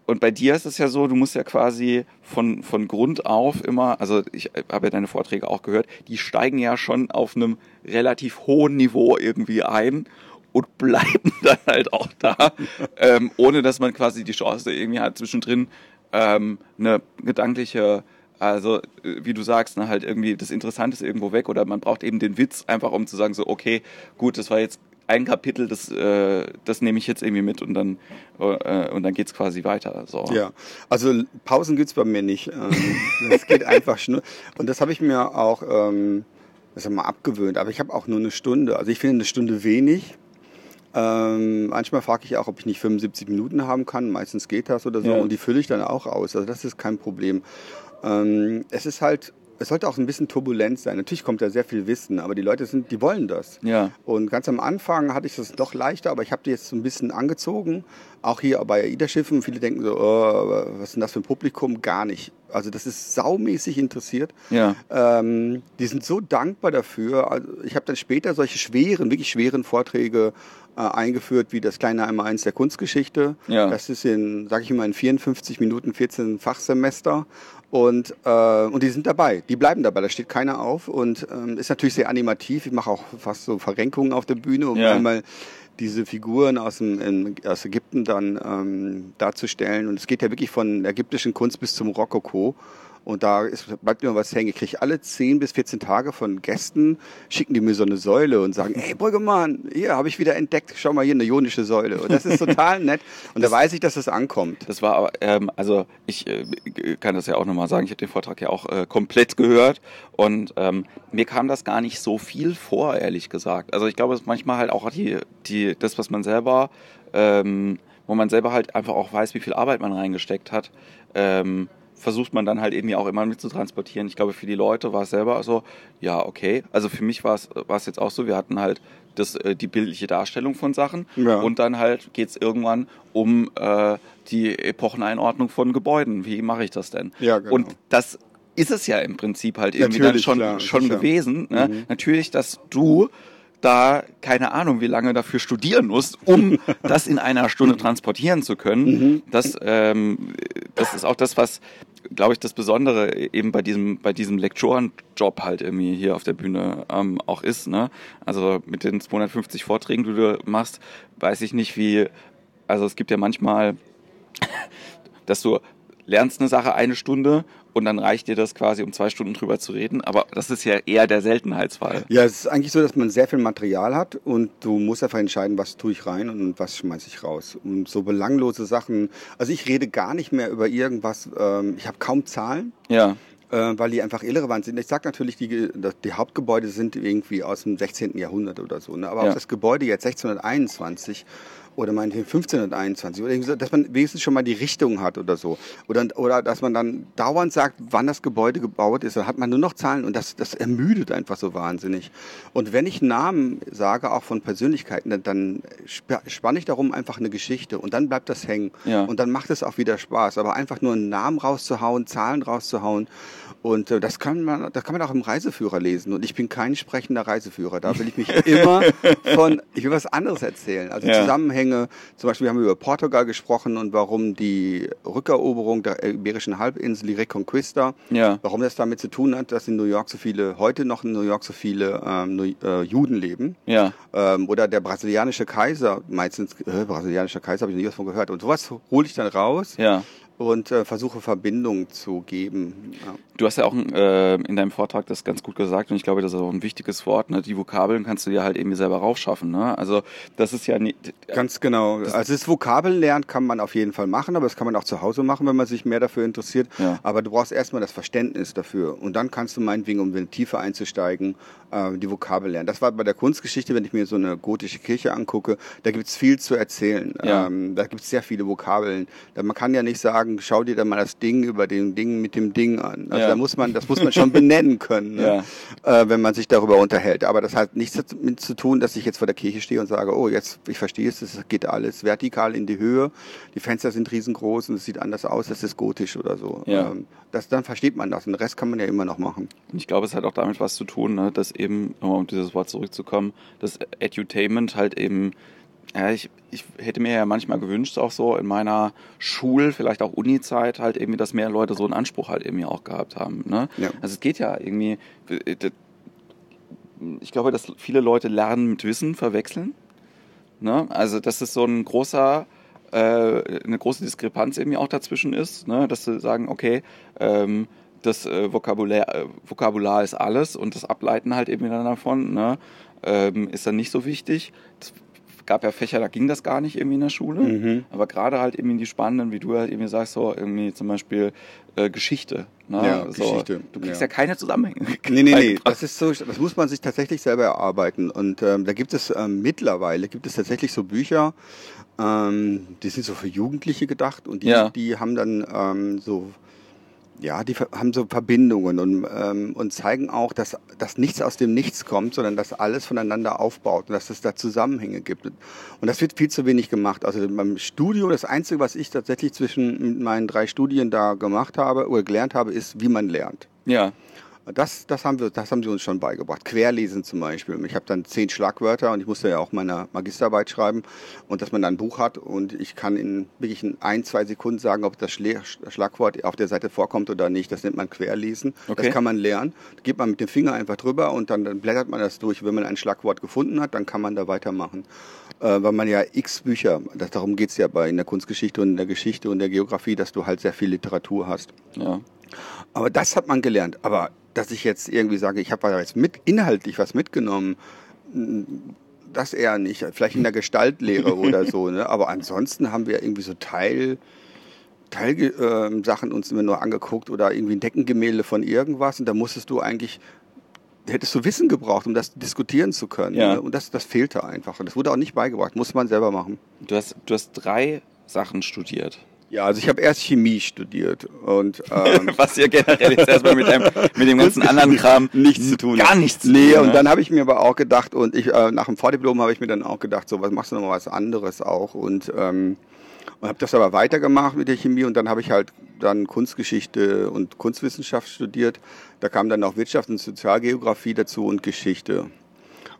Speaker 1: Und bei dir ist es ja so, du musst ja quasi von, von Grund auf immer, also ich habe ja deine Vorträge auch gehört, die steigen ja schon auf einem relativ hohen Niveau irgendwie ein und bleiben dann halt auch da, ähm, ohne dass man quasi die Chance irgendwie hat, zwischendrin ähm, eine gedankliche also, äh, wie du sagst, ne, halt irgendwie das Interessante ist irgendwo weg oder man braucht eben den Witz einfach, um zu sagen, so, okay, gut, das war jetzt ein Kapitel, das, äh, das nehme ich jetzt irgendwie mit und dann, äh, und dann geht's quasi weiter. So.
Speaker 2: Ja, also Pausen gibt's bei mir nicht. Ähm, es geht einfach schnell. Und das habe ich mir auch ähm, das mal abgewöhnt. Aber ich habe auch nur eine Stunde. Also ich finde eine Stunde wenig. Ähm, manchmal frage ich auch, ob ich nicht 75 Minuten haben kann. Meistens geht das oder so. Ja. Und die fülle ich dann auch aus. Also das ist kein Problem. Ähm, es ist halt es sollte auch ein bisschen turbulent sein. Natürlich kommt da sehr viel Wissen, aber die Leute sind, die wollen das. Ja. Und ganz am Anfang hatte ich das doch leichter, aber ich habe die jetzt so ein bisschen angezogen. Auch hier bei AIDA-Schiffen. Viele denken so, oh, was ist denn das für ein Publikum? Gar nicht. Also das ist saumäßig interessiert. Ja. Ähm, die sind so dankbar dafür. Also ich habe dann später solche schweren, wirklich schweren Vorträge äh, eingeführt, wie das kleine einmal eins der Kunstgeschichte. Ja. Das ist in, sage ich mal, in 54 Minuten 14 Fachsemester. Und, äh, und die sind dabei, die bleiben dabei, da steht keiner auf und ähm, ist natürlich sehr animativ. Ich mache auch fast so Verrenkungen auf der Bühne, um ja. einmal diese Figuren aus, dem, in, aus Ägypten dann ähm, darzustellen. Und es geht ja wirklich von ägyptischen Kunst bis zum Rokoko. Und da ist, bleibt mir was hängen. Ich kriege alle 10 bis 14 Tage von Gästen, schicken die mir so eine Säule und sagen, hey Brüggemann, hier habe ich wieder entdeckt, schau mal hier eine ionische Säule. Und das ist total nett. Und das, da weiß ich, dass es das ankommt.
Speaker 1: Das war aber, ähm, also ich äh, kann das ja auch nochmal sagen, ich habe den Vortrag ja auch äh, komplett gehört und ähm, mir kam das gar nicht so viel vor, ehrlich gesagt. Also ich glaube, es ist manchmal halt auch die, die, das, was man selber, ähm, wo man selber halt einfach auch weiß, wie viel Arbeit man reingesteckt hat, ähm, versucht man dann halt irgendwie auch immer mit zu transportieren. Ich glaube, für die Leute war es selber so, ja, okay. Also für mich war es, war es jetzt auch so, wir hatten halt das, äh, die bildliche Darstellung von Sachen
Speaker 2: Ja.
Speaker 1: und dann halt geht es irgendwann um äh, die Epocheneinordnung von Gebäuden. Wie mache ich das denn?
Speaker 2: Ja, genau.
Speaker 1: Und das ist es ja im Prinzip halt irgendwie dann
Speaker 2: Natürlich,
Speaker 1: schon,
Speaker 2: klar,
Speaker 1: schon
Speaker 2: sicher.
Speaker 1: gewesen. Ne?
Speaker 2: Mhm.
Speaker 1: Natürlich, dass du da keine Ahnung, wie lange dafür studieren musst, um das in einer Stunde transportieren zu können.
Speaker 2: Mhm.
Speaker 1: Das, ähm, das ist auch das, was, glaube ich, das Besondere eben bei diesem, bei diesem Lektorenjob halt irgendwie hier auf der Bühne ähm, auch ist. Ne? Also mit den 250 Vorträgen, die du machst, weiß ich nicht, wie, also es gibt ja manchmal, dass du lernst eine Sache eine Stunde und dann reicht dir das quasi, um zwei Stunden drüber zu reden. Aber das ist ja eher der Seltenheitsfall.
Speaker 2: Ja, es ist eigentlich so, dass man sehr viel Material hat und du musst einfach entscheiden, was tue ich rein und was schmeiße ich raus. Und so belanglose Sachen, also ich rede gar nicht mehr über irgendwas, ähm, ich habe kaum Zahlen.
Speaker 1: Ja,
Speaker 2: äh, weil die einfach irrelevant sind. Ich sage natürlich, die, die Hauptgebäude sind irgendwie aus dem 16. Jahrhundert oder so. Ne? Aber
Speaker 1: Ja.
Speaker 2: auch das Gebäude jetzt 1621 oder meinetwegen 1521 oder irgendwie so, dass man wenigstens schon mal die Richtung hat oder so. Oder, oder dass man dann dauernd sagt, wann das Gebäude gebaut ist. Dann hat man nur noch Zahlen und das, das ermüdet einfach so wahnsinnig. Und wenn ich Namen sage, auch von Persönlichkeiten, dann, dann sp- spanne ich darum einfach eine Geschichte und dann bleibt das hängen.
Speaker 1: Ja.
Speaker 2: Und dann macht es auch wieder Spaß. Aber einfach nur einen Namen rauszuhauen, Zahlen rauszuhauen. Und äh, das kann man, das kann man auch im Reiseführer lesen. Und ich bin kein sprechender Reiseführer. Da will ich mich immer von, ich will was anderes erzählen. Also
Speaker 1: Ja.
Speaker 2: Zusammenhänge. Zum Beispiel haben wir über Portugal gesprochen und warum die Rückeroberung der iberischen Halbinsel, die Reconquista,
Speaker 1: ja,
Speaker 2: warum das damit zu tun hat, dass in New York so viele, heute noch in New York so viele ähm, äh, Juden leben.
Speaker 1: ja.
Speaker 2: Ähm, oder der brasilianische Kaiser, meistens, äh, brasilianischer Kaiser, habe ich noch nie was von gehört. Und sowas hole ich dann raus
Speaker 1: Ja.
Speaker 2: Und äh, versuche Verbindung zu geben. Ja.
Speaker 1: Du hast ja auch äh, in deinem Vortrag das ganz gut gesagt und ich glaube, das ist auch ein wichtiges Wort. Ne? Die Vokabeln kannst du dir halt irgendwie selber raufschaffen. Ne? Also das ist ja nicht.
Speaker 2: Ganz genau. Also das Vokabeln lernen kann man auf jeden Fall machen, aber das kann man auch zu Hause machen, wenn man sich mehr dafür interessiert.
Speaker 1: Ja.
Speaker 2: Aber du brauchst erstmal das Verständnis dafür. Und dann kannst du meinetwegen, um in die Tiefe einzusteigen, äh, die Vokabeln lernen. Das war bei der Kunstgeschichte, wenn ich mir so eine gotische Kirche angucke, da gibt es viel zu erzählen.
Speaker 1: Ja.
Speaker 2: Ähm, da gibt es sehr viele Vokabeln. Man kann ja nicht sagen, schau dir dann mal das Ding über dem Ding mit dem Ding an. Also
Speaker 1: Ja.
Speaker 2: da muss man, das muss man schon benennen können, ne? äh, wenn man sich darüber unterhält. Aber das hat nichts damit zu tun, dass ich jetzt vor der Kirche stehe und sage, oh, jetzt, ich verstehe es, es geht alles vertikal in die Höhe, die Fenster sind riesengroß und es sieht anders aus, das ist gotisch oder so.
Speaker 1: Ja.
Speaker 2: Ähm, das, dann versteht man das und den Rest kann man ja immer noch machen.
Speaker 1: Ich glaube, es hat auch damit was zu tun, ne? dass eben, um auf dieses Wort zurückzukommen, das Edutainment halt eben, ja, ich, ich hätte mir ja manchmal gewünscht, auch so in meiner Schul-, vielleicht auch Uni-Zeit, halt irgendwie, dass mehr Leute so einen Anspruch halt irgendwie auch gehabt haben. Ne?
Speaker 2: Ja.
Speaker 1: Also es geht ja irgendwie, ich glaube, dass viele Leute Lernen mit Wissen verwechseln. Ne? Also, dass es so ein großer, äh, eine große Diskrepanz irgendwie auch dazwischen ist, ne? dass sie sagen, okay, ähm, das äh, Vokabular, äh, Vokabular ist alles und das Ableiten halt eben dann davon ne? ähm, ist dann nicht so wichtig. Es gab ja Fächer, da ging das gar nicht irgendwie in der Schule,
Speaker 2: Mhm.
Speaker 1: aber gerade halt irgendwie die spannenden, wie du halt irgendwie sagst, so irgendwie zum Beispiel äh, Geschichte. Ne?
Speaker 2: Ja,
Speaker 1: so,
Speaker 2: Geschichte,
Speaker 1: Du kriegst
Speaker 2: ja.
Speaker 1: ja, keine Zusammenhänge.
Speaker 2: Nee, nee, nee, das ist so, das muss man sich tatsächlich selber erarbeiten. Und ähm, da gibt es ähm, mittlerweile, gibt es tatsächlich so Bücher, ähm, die sind so für Jugendliche gedacht und die,
Speaker 1: Ja.
Speaker 2: die haben dann ähm, so, ja, die haben so Verbindungen und, ähm, und zeigen auch, dass, dass nichts aus dem Nichts kommt, sondern dass alles voneinander aufbaut und dass es da Zusammenhänge gibt. Und das wird viel zu wenig gemacht. Also beim Studium, das Einzige, was ich tatsächlich zwischen meinen drei Studien da gemacht habe oder gelernt habe, ist, wie man lernt.
Speaker 1: Ja,
Speaker 2: Das, das, haben wir, das haben sie uns schon beigebracht. Querlesen zum Beispiel. Ich habe dann zehn Schlagwörter und ich musste ja auch meine Magisterarbeit schreiben und dass man dann ein Buch hat und ich kann in wirklich in ein, zwei Sekunden sagen, ob das Schlagwort auf der Seite vorkommt oder nicht. Das nennt man Querlesen.
Speaker 1: Okay.
Speaker 2: Das kann man lernen. Da geht man mit dem Finger einfach drüber und dann, dann blättert man das durch. Wenn man ein Schlagwort gefunden hat, dann kann man da weitermachen. Äh, weil man ja x Bücher, das, darum geht's ja bei in der Kunstgeschichte und in der Geschichte und der Geografie, dass du halt sehr viel Literatur hast.
Speaker 1: ja.
Speaker 2: Aber das hat man gelernt. Aber dass ich jetzt irgendwie sage, ich habe da jetzt mit, inhaltlich was mitgenommen, das eher nicht. Vielleicht in der Gestaltlehre oder so. Ne? Aber ansonsten haben wir irgendwie so Teil, Teilsachen äh, Sachen uns immer nur angeguckt oder irgendwie ein Deckengemälde von irgendwas. Und da musstest du eigentlich, hättest du Wissen gebraucht, um das diskutieren zu können.
Speaker 1: Ja.
Speaker 2: Ne? Und das, das fehlte einfach. Und das wurde auch nicht beigebracht. Muss man selber machen.
Speaker 1: Du hast, du hast drei Sachen studiert.
Speaker 2: Ja, also ich habe erst Chemie studiert und ähm,
Speaker 1: was ja generell jetzt erstmal mit dem, mit dem ganzen anderen Kram
Speaker 2: nichts zu tun.
Speaker 1: Gar nichts.
Speaker 2: zu Nee, tun, und ne? dann habe ich mir aber auch gedacht und ich äh, nach dem Vordiplom habe ich mir dann auch gedacht, so was machst du noch mal was anderes auch und ähm, und habe das aber weitergemacht mit der Chemie und dann habe ich halt dann Kunstgeschichte und Kunstwissenschaft studiert. Da kam dann auch Wirtschaft und Sozialgeografie dazu und Geschichte.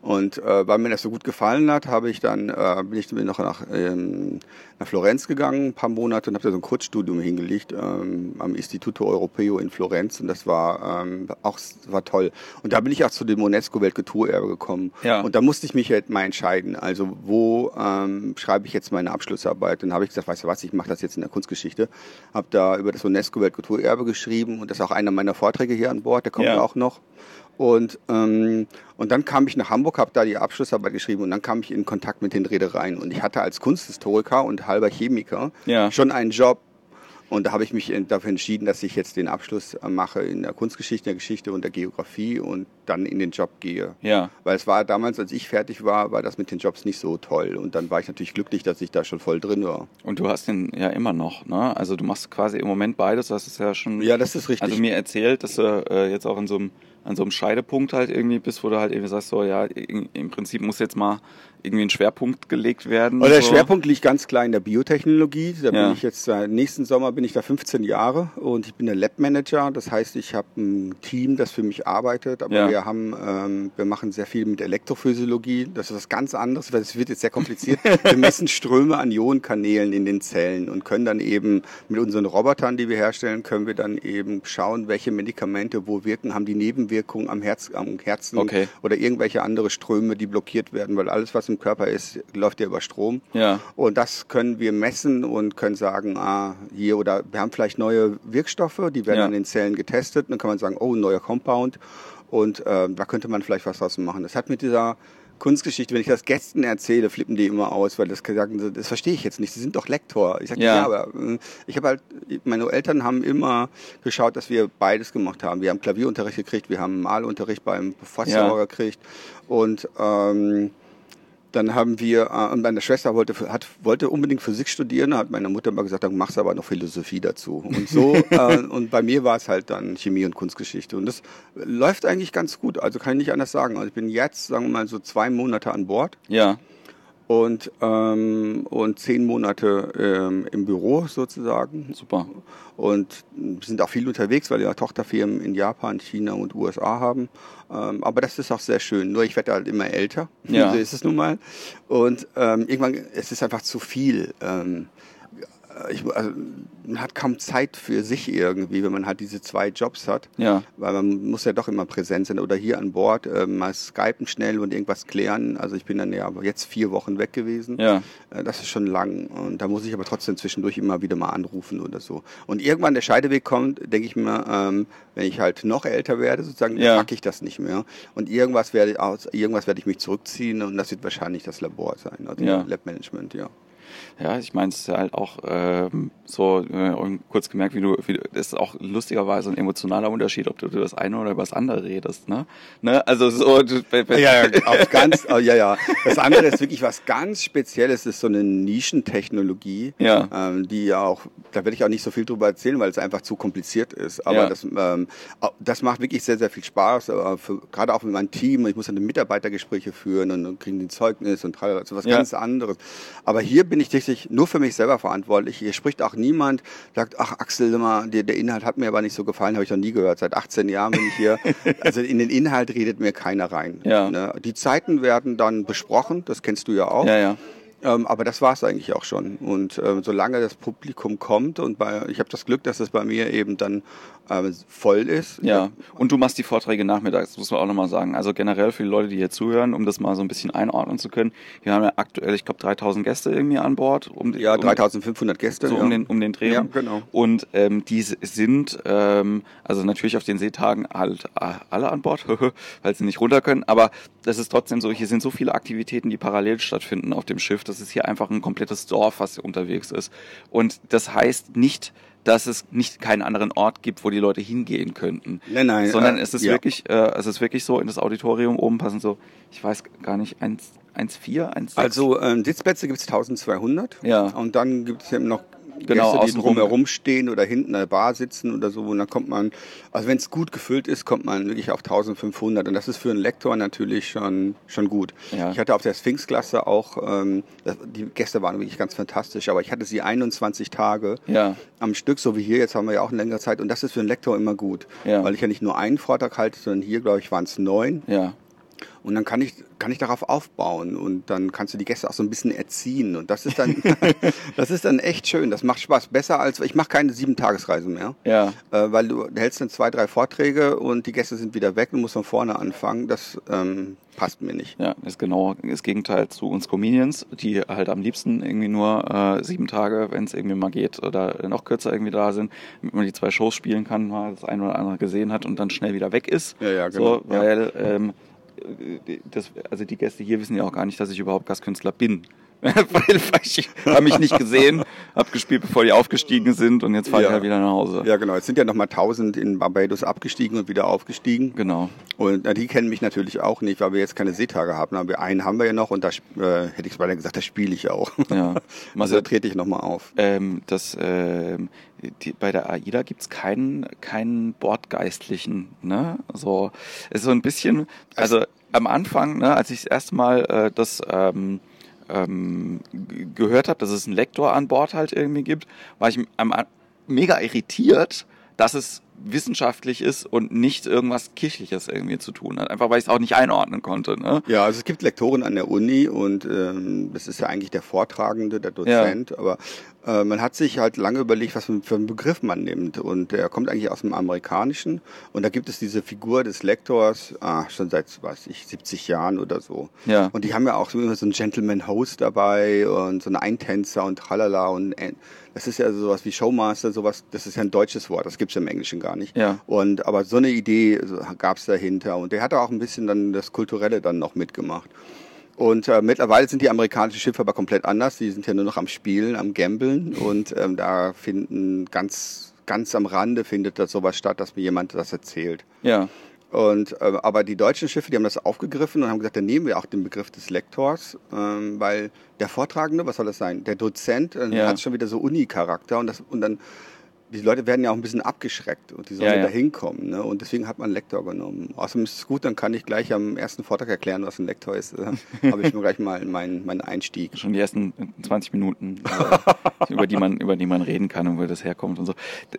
Speaker 2: Und äh, weil mir das so gut gefallen hat, habe ich dann äh, bin ich noch nach, ähm, nach Florenz gegangen, ein paar Monate und habe da so ein Kurzstudium hingelegt ähm, am Istituto Europeo in Florenz und das war ähm, auch war toll. Und da bin ich auch zu dem UNESCO Weltkulturerbe gekommen. Ja. Und da musste ich mich halt mal entscheiden. Also wo ähm, schreibe ich jetzt meine Abschlussarbeit? Dann habe ich gesagt, weißt du was, ich mache das jetzt in der Kunstgeschichte. Habe da über das UNESCO Weltkulturerbe geschrieben und das ist auch einer meiner Vorträge hier an Bord. Der kommt ja. auch noch. Und, ähm, und dann kam ich nach Hamburg, habe da die Abschlussarbeit geschrieben und dann kam ich in Kontakt mit den Reedereien. Und ich hatte als Kunsthistoriker und halber Chemiker ja. schon einen Job. Und da habe ich mich dafür entschieden, dass ich jetzt den Abschluss mache in der Kunstgeschichte, der Geschichte und der Geografie und dann in den Job gehe. Ja. Weil es war damals, als ich fertig war, war das mit den Jobs nicht so toll. Und dann war ich natürlich glücklich, dass ich da schon voll drin war.
Speaker 1: Und du hast den ja immer noch, ne? Also du machst quasi im Moment beides, das ist ja schon.
Speaker 2: Ja, das ist richtig.
Speaker 1: Also mir erzählt, dass du äh, jetzt auch in so einem an so einem Scheidepunkt halt irgendwie bist, wo du halt irgendwie sagst, so ja, im Prinzip muss jetzt mal irgendwie ein Schwerpunkt gelegt werden.
Speaker 2: Oder der so. Schwerpunkt liegt ganz klar in der Biotechnologie. Da ja. bin ich jetzt, äh, nächsten Sommer bin ich da 15 Jahre und ich bin der Lab Manager. Das heißt, ich habe ein Team, das für mich arbeitet, aber ja. wir haben, ähm, wir machen sehr viel mit Elektrophysiologie. Das ist was ganz anderes, weil es wird jetzt sehr kompliziert. wir messen Ströme an Ionenkanälen in den Zellen und können dann eben mit unseren Robotern, die wir herstellen, können wir dann eben schauen, welche Medikamente wo wirken, haben die Nebenwirkungen am, Herz, am Herzen okay. oder irgendwelche andere Ströme, die blockiert werden, weil alles, was im Körper ist, läuft ja über Strom. Ja. Und das können wir messen und können sagen, ah, hier oder wir haben vielleicht neue Wirkstoffe, die werden ja. an den Zellen getestet. Und dann kann man sagen, oh, ein neuer Compound. Und äh, da könnte man vielleicht was draus machen. Das hat mit dieser Kunstgeschichte, wenn ich das Gästen erzähle, flippen die immer aus, weil das sagen, das verstehe ich jetzt nicht. Sie sind doch Lektor. Ich sage, ja. ja, aber äh, ich habe halt, meine Eltern haben immer geschaut, dass wir beides gemacht haben. Wir haben Klavierunterricht gekriegt, wir haben Malunterricht beim Professor ja. gekriegt und ähm, dann haben wir, äh, und meine Schwester wollte, hat, wollte unbedingt Physik studieren, hat meine Mutter mal gesagt, dann machst du aber noch Philosophie dazu. Und so, äh, und bei mir war es halt dann Chemie und Kunstgeschichte. Und das läuft eigentlich ganz gut, also kann ich nicht anders sagen. Also ich bin jetzt, sagen wir mal, so zwei Monate an Bord. Ja und, ähm, und zehn Monate ähm, im Büro sozusagen. Super. Und sind auch viel unterwegs, weil wir Tochterfirmen in Japan, China und USA haben. Ähm, aber das ist auch sehr schön. Nur ich werde halt immer älter. Ja. So ist es nun mal. Und ähm, irgendwann, es ist einfach zu viel. Ähm, ich, also, man hat kaum Zeit für sich irgendwie, wenn man halt diese zwei Jobs hat. Ja. Weil man muss ja doch immer präsent sein oder hier an Bord äh, mal skypen schnell und irgendwas klären. Also ich bin dann ja jetzt vier Wochen weg gewesen. Ja. Äh, das ist schon lang. Und da muss ich aber trotzdem zwischendurch immer wieder mal anrufen oder so. Und irgendwann der Scheideweg kommt, denke ich mir, ähm, wenn ich halt noch älter werde, sozusagen, ja. mag ich das nicht mehr. Und irgendwas werde, aus, irgendwas werde ich mich zurückziehen und das wird wahrscheinlich das Labor sein, also ja. Lab Management, ja.
Speaker 1: Ja, ich meine, es ist halt auch ähm, so, äh, kurz gemerkt, wie du, wie du, das ist auch lustigerweise ein emotionaler Unterschied, ob du über das eine oder über das andere redest, ne? ne? Also so. Du,
Speaker 2: ja, ja, auf ganz, oh, ja, ja. Das andere ist wirklich was ganz Spezielles, das ist so eine Nischentechnologie, ja. ähm, die ja auch, da werde ich auch nicht so viel drüber erzählen, weil es einfach zu kompliziert ist. Aber ja. das, ähm, das macht wirklich sehr, sehr viel Spaß, äh, für, gerade auch mit meinem Team. Ich muss dann Mitarbeitergespräche führen und dann kriegen die Zeugnis und so was ja. ganz anderes. Aber hier bin ich tatsächlich nur für mich selber verantwortlich. Hier spricht auch niemand, sagt, ach Axel, immer, der, der Inhalt hat mir aber nicht so gefallen, habe ich noch nie gehört. Seit 18 Jahren bin ich hier. also in den Inhalt redet mir keiner rein. Ja. Ne? Die Zeiten werden dann besprochen, das kennst du ja auch. Ja, ja. Ähm, aber das war es eigentlich auch schon. Und ähm, solange das Publikum kommt und bei, ich habe das Glück, dass es bei mir eben dann äh, voll ist.
Speaker 1: Ja, und du machst die Vorträge nachmittags, das muss man auch nochmal sagen. Also generell für die Leute, die hier zuhören, um das mal so ein bisschen einordnen zu können. Wir haben ja aktuell, ich glaube, 3000 Gäste irgendwie an Bord.
Speaker 2: Um, ja, 3500 Gäste.
Speaker 1: So
Speaker 2: ja.
Speaker 1: um den, um den Dreh. Ja, genau. Und ähm, die sind, ähm, also natürlich auf den Seetagen halt äh, alle an Bord, weil sie nicht runter können. Aber das ist trotzdem so, hier sind so viele Aktivitäten, die parallel stattfinden auf dem Schiff. Das ist hier einfach ein komplettes Dorf, was hier unterwegs ist. Und das heißt nicht, dass es nicht keinen anderen Ort gibt, wo die Leute hingehen könnten. Nein, nein. Sondern äh, es ist ja. wirklich, äh, es ist wirklich so, in das Auditorium oben passen so, ich weiß gar nicht, 1,4, 1,6.
Speaker 2: Also ähm, Sitzplätze gibt es 1200. Ja. Und dann gibt es eben noch
Speaker 1: genau,
Speaker 2: Gäste, die
Speaker 1: außenrum.
Speaker 2: drumherum stehen oder hinten in der Bar sitzen oder so. Und dann kommt man, also wenn es gut gefüllt ist, kommt man wirklich auf 1500. Und das ist für einen Lektor natürlich schon, schon gut.
Speaker 1: Ja.
Speaker 2: Ich hatte auf der Sphinx-Klasse auch, ähm, die Gäste waren wirklich ganz fantastisch, aber ich hatte sie 21 Tage
Speaker 1: Ja.
Speaker 2: am Stück, so wie hier, jetzt haben wir ja auch eine längere Zeit. Und das ist für einen Lektor immer gut,
Speaker 1: Ja.
Speaker 2: weil ich ja nicht nur einen Vortrag halte, sondern hier, glaube ich, waren es neun.
Speaker 1: Ja.
Speaker 2: Und dann kann ich, kann ich darauf aufbauen und dann kannst du die Gäste auch so ein bisschen erziehen. Und das ist dann, das ist dann echt schön. Das macht Spaß. Besser als, ich mache keine sieben Tagesreise mehr.
Speaker 1: Ja.
Speaker 2: Äh, weil du hältst dann zwei, drei Vorträge und die Gäste sind wieder weg und musst von vorne anfangen. Das ähm, passt mir nicht.
Speaker 1: Ja, ist genau das Gegenteil zu uns Comedians, die halt am liebsten irgendwie nur äh, sieben Tage, wenn es irgendwie mal geht, oder noch kürzer irgendwie da sind, damit man die zwei Shows spielen kann, mal das eine oder andere gesehen hat und dann schnell wieder weg ist.
Speaker 2: Ja, ja, genau.
Speaker 1: So, weil ähm, das, also die Gäste hier wissen ja auch gar nicht, dass ich überhaupt Gastkünstler bin. ich habe mich nicht gesehen, habe gespielt, bevor die aufgestiegen sind und jetzt fahre ich
Speaker 2: Ja.
Speaker 1: halt wieder nach Hause.
Speaker 2: Ja, genau. Es sind ja nochmal 1000 in Barbados abgestiegen und wieder aufgestiegen.
Speaker 1: Genau.
Speaker 2: Und na, die kennen mich natürlich auch nicht, weil wir jetzt keine Seetage haben. Aber einen haben wir ja noch und da äh, hätte ich beinahe gesagt, da spiele ich auch.
Speaker 1: Ja.
Speaker 2: Also da trete ich nochmal auf.
Speaker 1: Ähm, das, ähm, die, bei der AIDA gibt's keinen, keinen Bordgeistlichen. Ne? So, es ist so ein bisschen, also am Anfang, ne, als ich das erste Mal äh, das ähm, ähm, gehört habe, dass es einen Lektor an Bord halt irgendwie gibt, war ich mega irritiert, dass es wissenschaftlich ist und nicht irgendwas Kirchliches irgendwie zu tun hat. Einfach weil ich es auch nicht einordnen konnte. Ne?
Speaker 2: Ja, also es gibt Lektoren an der Uni und ähm, das ist ja eigentlich der Vortragende, der Dozent, aber äh, man hat sich halt lange überlegt, was für einen Begriff man nimmt und der kommt eigentlich aus dem Amerikanischen und da gibt es diese Figur des Lektors ah, schon seit, weiß ich, 70 Jahren oder so.
Speaker 1: Ja.
Speaker 2: Und die haben ja auch so immer so einen Gentleman-Host dabei und so einen Eintänzer und tralala und äh, das ist ja sowas wie Showmaster, sowas, das ist ja ein deutsches Wort, das gibt's im Englischen gar nicht.
Speaker 1: Ja.
Speaker 2: Und aber so eine Idee gab's dahinter und der hat auch ein bisschen dann das Kulturelle dann noch mitgemacht. Und äh, mittlerweile sind die amerikanischen Schiffe aber komplett anders. Die sind ja nur noch am Spielen, am Gambeln und ähm, da finden ganz ganz am Rande findet das sowas statt, dass mir jemand das erzählt.
Speaker 1: Ja.
Speaker 2: Und äh, aber die deutschen Schiffe, die haben das aufgegriffen und haben gesagt, dann nehmen wir auch den Begriff des Lektors, ähm, weil der Vortragende, was soll das sein? Der Dozent äh,
Speaker 1: Ja.
Speaker 2: hat schon wieder so Uni-Charakter und das und dann die Leute werden ja auch ein bisschen abgeschreckt und die sollen
Speaker 1: Ja,
Speaker 2: ja, da hinkommen. Ne? Und deswegen hat man einen Lektor genommen. Außerdem ist es gut, dann kann ich gleich am ersten Vortrag erklären, was ein Lektor ist. Äh, Habe ich nur gleich mal meinen meinen Einstieg.
Speaker 1: schon die ersten 20 Minuten, äh, über die man über die man reden kann und wo das herkommt und so.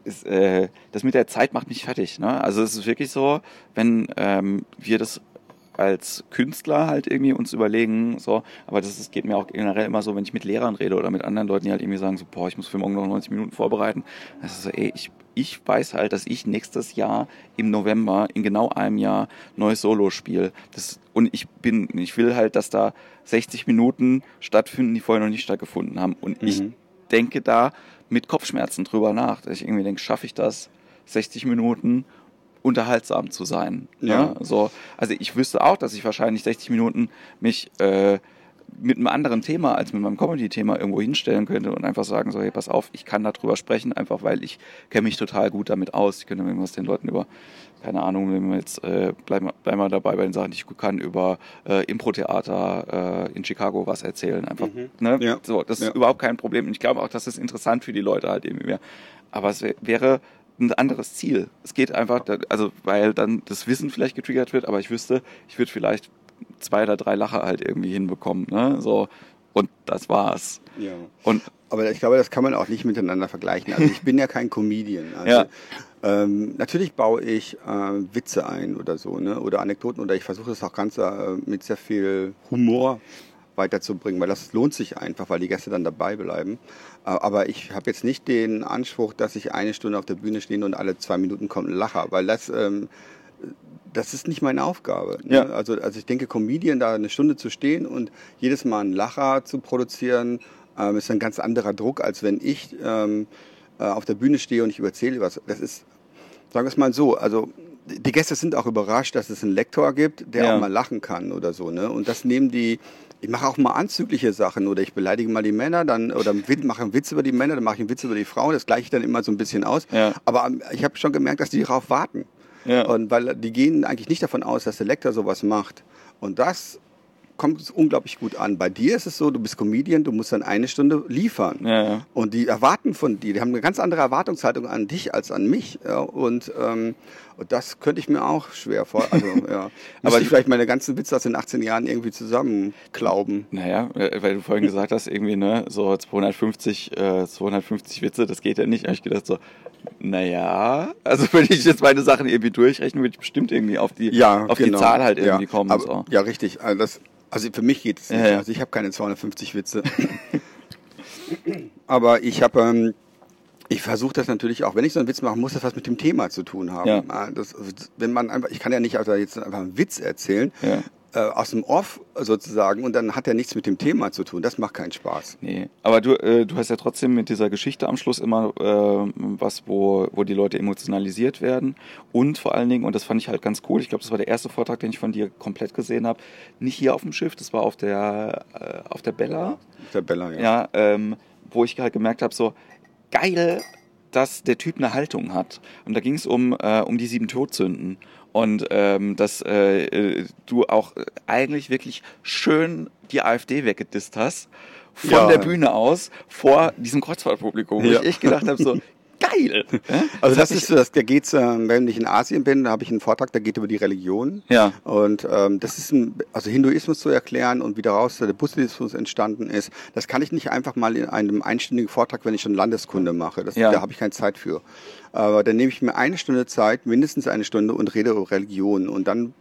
Speaker 1: Das, äh, das mit der Zeit macht mich fertig. Ne? Also es ist wirklich so, wenn ähm, wir das als Künstler halt irgendwie uns überlegen, so, aber das ist, geht mir auch generell immer so, wenn ich mit Lehrern rede oder mit anderen Leuten, die halt irgendwie sagen, so, boah, ich muss für morgen noch 90 Minuten vorbereiten. Das ist so, ey, ich, ich weiß halt, dass ich nächstes Jahr im November, in genau einem Jahr, neues Solo spiele. Das, und ich bin, ich will halt, dass da 60 Minuten stattfinden, die vorher noch nicht stattgefunden haben. Und ich
Speaker 2: Mhm.
Speaker 1: denke da mit Kopfschmerzen drüber nach, dass ich irgendwie denke, schaffe ich das, 60 Minuten unterhaltsam zu sein.
Speaker 2: Ja.
Speaker 1: Ne? So, also ich wüsste auch, dass ich wahrscheinlich 60 Minuten mich äh, mit einem anderen Thema als mit meinem Comedy-Thema irgendwo hinstellen könnte und einfach sagen so, hey, pass auf, ich kann darüber sprechen, einfach weil ich kenne mich total gut damit aus. Ich könnte irgendwas den Leuten über, keine Ahnung, wenn wir jetzt, äh, bleiben wir bleib mal dabei bei den Sachen, die ich gut kann, über äh, Impro-Theater äh, in Chicago was erzählen. Einfach, ne?
Speaker 2: Ja.
Speaker 1: So, das
Speaker 2: Ja.
Speaker 1: ist überhaupt kein Problem. Und ich glaube auch, dass es interessant für die Leute halt irgendwie wäre. Aber es wär- wäre ein anderes Ziel. Es geht einfach, also weil dann das Wissen vielleicht getriggert wird, aber ich wüsste, ich würde vielleicht zwei oder drei Lacher halt irgendwie hinbekommen, ne? So und das war's.
Speaker 2: Ja.
Speaker 1: Und
Speaker 2: Aber ich glaube, das kann man auch nicht miteinander vergleichen. Also ich bin ja kein Comedian. Also,
Speaker 1: Ja.
Speaker 2: ähm, natürlich baue ich äh, Witze ein oder so, ne? Oder Anekdoten oder ich versuche es auch ganz äh, mit sehr viel Humor weiterzubringen, weil das lohnt sich einfach, weil die Gäste dann dabei bleiben. Äh, aber ich habe jetzt nicht den Anspruch, dass ich eine Stunde auf der Bühne stehe und alle zwei Minuten kommt ein Lacher, weil das ähm, das ist nicht meine Aufgabe. Ne?
Speaker 1: Ja.
Speaker 2: Also, also ich denke, Comedian da eine Stunde zu stehen und jedes Mal einen Lacher zu produzieren, ähm, ist ein ganz anderer Druck, als wenn ich ähm, äh, auf der Bühne stehe und ich erzähle was. Das ist, sagen wir es mal so, also die Gäste sind auch überrascht, dass es einen Lektor gibt, der
Speaker 1: Ja.
Speaker 2: auch mal lachen kann oder so. Ne? Und das nehmen die, ich mache auch mal anzügliche Sachen oder ich beleidige mal die Männer dann oder mache einen Witz über die Männer, dann mache ich einen Witz über die Frauen, das gleiche ich dann immer so ein bisschen aus.
Speaker 1: Ja.
Speaker 2: Aber ähm, ich habe schon gemerkt, dass die darauf warten.
Speaker 1: Ja.
Speaker 2: Und weil die gehen eigentlich nicht davon aus, dass der Lektor sowas macht. Und das, kommt es unglaublich gut an. Bei dir ist es so, du bist Comedian, du musst dann eine Stunde liefern.
Speaker 1: Ja, ja.
Speaker 2: Und die erwarten von dir, die haben eine ganz andere Erwartungshaltung an dich als an mich. Ja, und, ähm, das könnte ich mir auch schwer vor. Also, ja. Aber ich vielleicht meine ganzen Witze aus den 18 Jahren irgendwie zusammenklauben.
Speaker 1: Naja, äh, weil du vorhin gesagt hast, irgendwie, ne, so 250, äh, 250 Witze, das geht ja nicht. Da hab ich gedacht so, naja, also wenn ich jetzt meine Sachen irgendwie durchrechne, würde ich bestimmt irgendwie auf die,
Speaker 2: Ja,
Speaker 1: auf
Speaker 2: genau.
Speaker 1: die Zahl halt irgendwie
Speaker 2: ja.
Speaker 1: kommen.
Speaker 2: Aber,
Speaker 1: so.
Speaker 2: Ja, richtig. Also, das, also für mich geht es nicht.
Speaker 1: Ja.
Speaker 2: Also ich habe keine 250 Witze. Aber ich habe, ähm, ich versuche das natürlich auch, wenn ich so einen Witz mache, muss das was mit dem Thema zu tun haben.
Speaker 1: Ja.
Speaker 2: Ah, Das, wenn man einfach, ich kann ja nicht also jetzt einfach einen Witz erzählen.
Speaker 1: Ja.
Speaker 2: Äh, aus dem Off sozusagen und dann hat er nichts mit dem Thema zu tun. Das macht keinen Spaß.
Speaker 1: Nee, aber du, äh, du hast ja trotzdem mit dieser Geschichte am Schluss immer äh, was, wo, wo die Leute emotionalisiert werden und vor allen Dingen, und das fand ich halt ganz cool, ich glaube, das war der erste Vortrag, den ich von dir komplett gesehen habe, nicht hier auf dem Schiff, das war auf der, äh, auf der Bella,
Speaker 2: Der Bella, ja.
Speaker 1: ja, ähm, wo ich halt gemerkt habe, so geil, dass der Typ eine Haltung hat. Und da ging es um, äh, um die sieben Todsünden. Und ähm, dass äh, äh, du auch eigentlich wirklich schön die AfD weggedisst hast. Von
Speaker 2: Ja.
Speaker 1: der Bühne aus vor diesem Kreuzfahrtpublikum. Wo
Speaker 2: Ja.
Speaker 1: ich echt gedacht habe, so geil.
Speaker 2: Also das
Speaker 1: hat
Speaker 2: ist so, das, da geht's, äh, wenn ich in Asien bin, da habe ich einen Vortrag, der geht über die Religion.
Speaker 1: Ja.
Speaker 2: Und ähm, das ist ein, also Hinduismus zu erklären und wie daraus der Buddhismus entstanden ist, das kann ich nicht einfach mal in einem einstündigen Vortrag, wenn ich schon Landeskunde mache. Das,
Speaker 1: Ja.
Speaker 2: Da habe ich keine Zeit für. Aber dann nehme ich mir eine Stunde Zeit, mindestens eine Stunde und rede über Religion. Und dann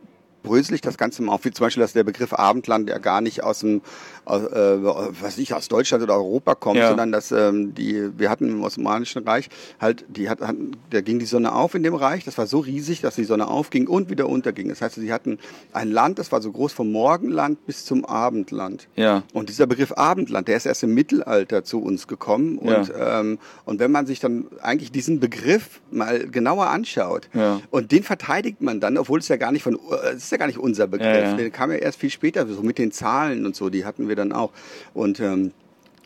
Speaker 2: brösel ich das Ganze mal auf, wie zum Beispiel, dass der Begriff Abendland ja gar nicht aus dem, aus, äh, was ich, aus Deutschland oder Europa kommt,
Speaker 1: Ja.
Speaker 2: sondern dass ähm, die, wir hatten im Osmanischen Reich halt, die hat, hatten, da ging die Sonne auf in dem Reich, das war so riesig, dass die Sonne aufging und wieder unterging. Das heißt, sie hatten ein Land, das war so groß vom Morgenland bis zum Abendland.
Speaker 1: Ja.
Speaker 2: Und dieser Begriff Abendland, der ist erst im Mittelalter zu uns gekommen. Und, ähm, und wenn man sich dann eigentlich diesen Begriff mal genauer anschaut
Speaker 1: Ja.
Speaker 2: und den verteidigt man dann, obwohl es ja gar nicht von, äh, es ist ja gar nicht unser Begriff.
Speaker 1: Ja, ja.
Speaker 2: Der kam ja erst viel später, so mit den Zahlen und so, die hatten wir dann auch. Und ähm,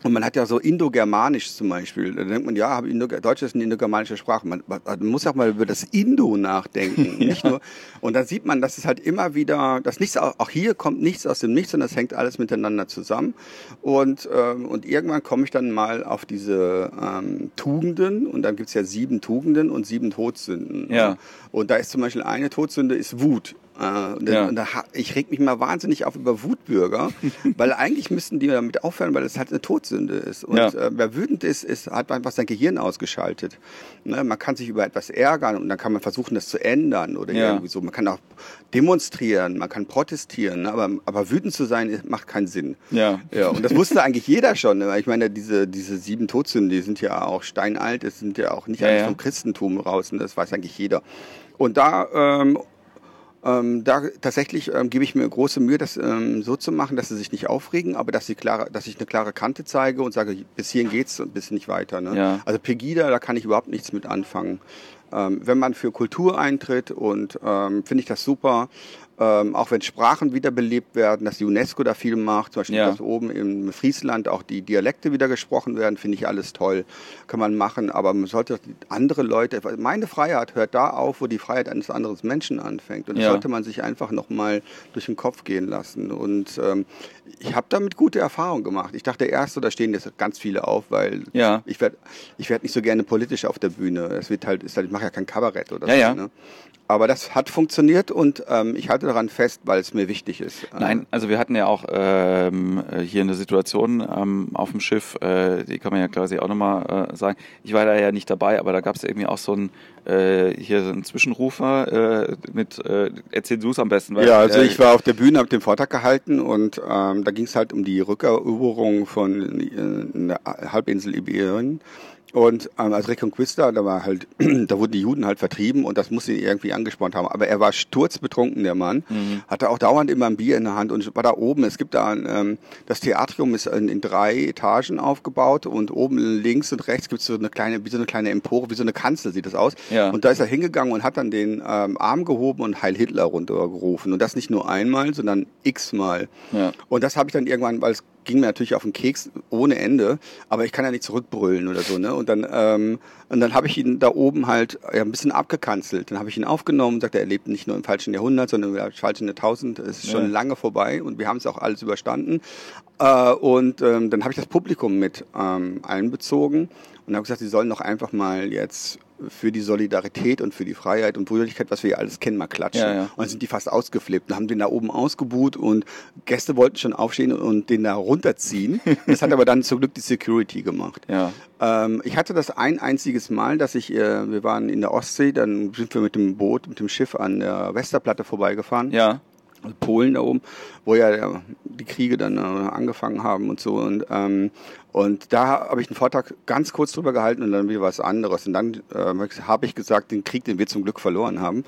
Speaker 2: und man hat ja so Indogermanisch zum Beispiel. Da denkt man, ja, Deutsch ist eine indogermanische Sprache. Man, man muss auch mal über das Indo nachdenken. Nicht nur. Und dann sieht man, dass es halt immer wieder, dass nichts, au- auch hier kommt nichts aus dem Nichts, sondern es hängt alles miteinander zusammen. Und, ähm, und irgendwann komme ich dann mal auf diese ähm, Tugenden. Und dann gibt's ja sieben Tugenden und sieben Todsünden.
Speaker 1: Ja.
Speaker 2: Und da ist zum Beispiel eine Todsünde ist Wut. Äh, und,
Speaker 1: Ja.
Speaker 2: und da, ich reg mich mal wahnsinnig auf über Wutbürger, weil eigentlich müssten die damit aufhören, weil es halt eine Todsünde ist. Und
Speaker 1: Ja.
Speaker 2: äh, wer wütend ist, ist, hat einfach sein Gehirn ausgeschaltet. Ne? Man kann sich über etwas ärgern und dann kann man versuchen, das zu ändern oder
Speaker 1: Ja.
Speaker 2: irgendwie so. Man kann auch demonstrieren, man kann protestieren, ne? aber, aber wütend zu sein macht keinen Sinn.
Speaker 1: Ja.
Speaker 2: Ja, und das wusste eigentlich jeder schon. ne? Ich meine, diese, diese sieben Todsünden, die sind ja auch steinalt, das sind ja auch nicht
Speaker 1: Ja,
Speaker 2: alles
Speaker 1: ja.
Speaker 2: vom Christentum raus, ne? das weiß eigentlich jeder. Und da, ähm, ähm, da tatsächlich ähm, gebe ich mir große Mühe, das ähm, so zu machen, dass sie sich nicht aufregen, aber dass, sie klare, dass ich eine klare Kante zeige und sage, bis hierhin geht's und bis nicht weiter. Ne?
Speaker 1: Ja.
Speaker 2: Also Pegida, da kann ich überhaupt nichts mit anfangen. Ähm, wenn man für Kultur eintritt und ähm, finde ich das super, ähm, auch wenn Sprachen wiederbelebt werden, dass die UNESCO da viel macht, zum Beispiel,
Speaker 1: Ja.
Speaker 2: dass oben im Friesland auch die Dialekte wieder gesprochen werden, finde ich alles toll, kann man machen, aber man sollte andere Leute, meine Freiheit hört da auf, wo die Freiheit eines anderen Menschen anfängt und das
Speaker 1: Ja.
Speaker 2: sollte man sich einfach nochmal durch den Kopf gehen lassen und ähm, ich habe damit gute Erfahrungen gemacht. Ich dachte erst, so, da stehen jetzt ganz viele auf, weil
Speaker 1: Ja.
Speaker 2: ich werde ich werd nicht so gerne politisch auf der Bühne. Es wird halt, ist halt ich mache ja kein Kabarett oder
Speaker 1: Ja,
Speaker 2: so.
Speaker 1: ja.
Speaker 2: Ne? Aber das hat funktioniert und ähm, ich halte daran fest, weil es mir wichtig ist.
Speaker 1: Nein, also wir hatten ja auch ähm, hier eine Situation ähm, auf dem Schiff, äh, die kann man ja quasi auch nochmal äh, sagen. Ich war da ja nicht dabei, aber da gab es irgendwie auch so einen, äh, hier so einen Zwischenrufer äh, mit, äh, erzähl du es am besten. weil,
Speaker 2: Ja, also
Speaker 1: äh,
Speaker 2: ich war auf der Bühne, habe den Vortrag gehalten und ähm, da ging es halt um die Rückeroberung von äh, der Halbinsel Iberien. Und ähm, als Reconquista, da war halt, da wurden die Juden halt vertrieben und das muss ihn irgendwie angespornt haben. Aber er war sturzbetrunken, der Mann, hatte auch dauernd immer ein Bier in der Hand und war da oben. Es gibt da ein, ähm, das Theatrium ist in, in drei Etagen aufgebaut und oben links und rechts gibt es so eine kleine, wie so eine kleine Empore, wie so eine Kanzel sieht das aus.
Speaker 1: Ja.
Speaker 2: Und da ist er hingegangen und hat dann den ähm, Arm gehoben und Heil Hitler runtergerufen. Und das nicht nur einmal, sondern x-mal.
Speaker 1: Ja.
Speaker 2: Und das habe ich dann irgendwann, weil es ging mir natürlich auf den Keks ohne Ende, aber ich kann ja nicht zurückbrüllen oder so, ne? Und dann, ähm, und dann habe ich ihn da oben halt ja, ein bisschen abgekanzelt. Dann habe ich ihn aufgenommen und sagte, er lebt nicht nur im falschen Jahrhundert, sondern im falschen Jahrtausend. Es ist schon
Speaker 1: Ja.
Speaker 2: lange vorbei und wir haben es auch alles überstanden. Äh, und ähm, dann habe ich das Publikum mit ähm, einbezogen und habe gesagt, sie sollen doch einfach mal jetzt für die Solidarität und für die Freiheit und Brüderlichkeit, was wir hier alles kennen, mal klatschen.
Speaker 1: Ja, ja.
Speaker 2: Und dann sind die fast ausgeflippt und haben den da oben ausgebuht und Gäste wollten schon aufstehen und den da runterziehen. Das hat aber dann zum Glück die Security gemacht.
Speaker 1: Ja.
Speaker 2: Ähm, ich hatte das ein einziges Mal, dass ich, äh, wir waren in der Ostsee, dann sind wir mit dem Boot, mit dem Schiff an der Westerplatte vorbeigefahren.
Speaker 1: Ja.
Speaker 2: Polen da oben, wo ja die Kriege dann äh, angefangen haben und so. Und, ähm, und da habe ich einen Vortrag ganz kurz drüber gehalten und dann wieder was anderes. Und dann äh, habe ich gesagt, den Krieg, den wir zum Glück verloren haben.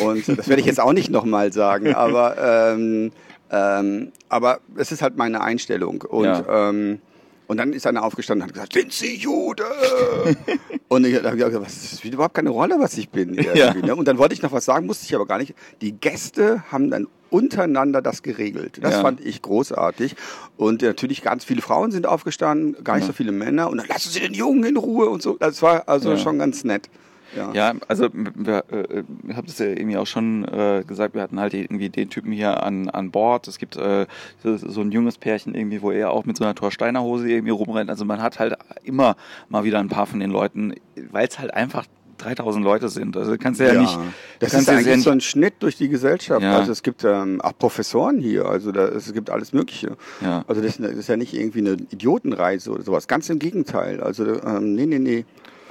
Speaker 2: Und das werde ich jetzt auch nicht nochmal sagen, aber, ähm, ähm, aber es ist halt meine Einstellung. Und
Speaker 1: Ja.
Speaker 2: ähm, und dann ist einer aufgestanden und hat gesagt, sind Sie Jude? und ich habe gesagt, was, das spielt überhaupt keine Rolle, was ich bin.
Speaker 1: Ja.
Speaker 2: ne? Und dann wollte ich noch was sagen, musste ich aber gar nicht. Die Gäste haben dann untereinander das geregelt. Das
Speaker 1: Ja.
Speaker 2: fand ich großartig. Und natürlich ganz viele Frauen sind aufgestanden, gar nicht so viele Männer. Und dann lassen Sie den Jungen in Ruhe und so. Das war also
Speaker 1: Ja.
Speaker 2: schon ganz nett. Ja.
Speaker 1: Ja, also wir, äh, ich habe das ja irgendwie auch schon äh, gesagt, wir hatten halt irgendwie den Typen hier an, an Bord. Es gibt äh, so, so ein junges Pärchen irgendwie, wo er auch mit so einer Thorsteiner Hose irgendwie rumrennt. Also man hat halt immer mal wieder ein paar von den Leuten, weil es halt einfach 3000 Leute sind. Also kannst du ja, nicht.
Speaker 2: Das ist eigentlich
Speaker 1: ja nicht-
Speaker 2: so ein Schnitt durch die Gesellschaft.
Speaker 1: Ja.
Speaker 2: Also es gibt ähm, auch Professoren hier, also da, es gibt alles Mögliche.
Speaker 1: Ja.
Speaker 2: Also das, das ist ja nicht irgendwie eine Idiotenreise oder sowas. Ganz im Gegenteil. Also ähm, nee, nee, nee.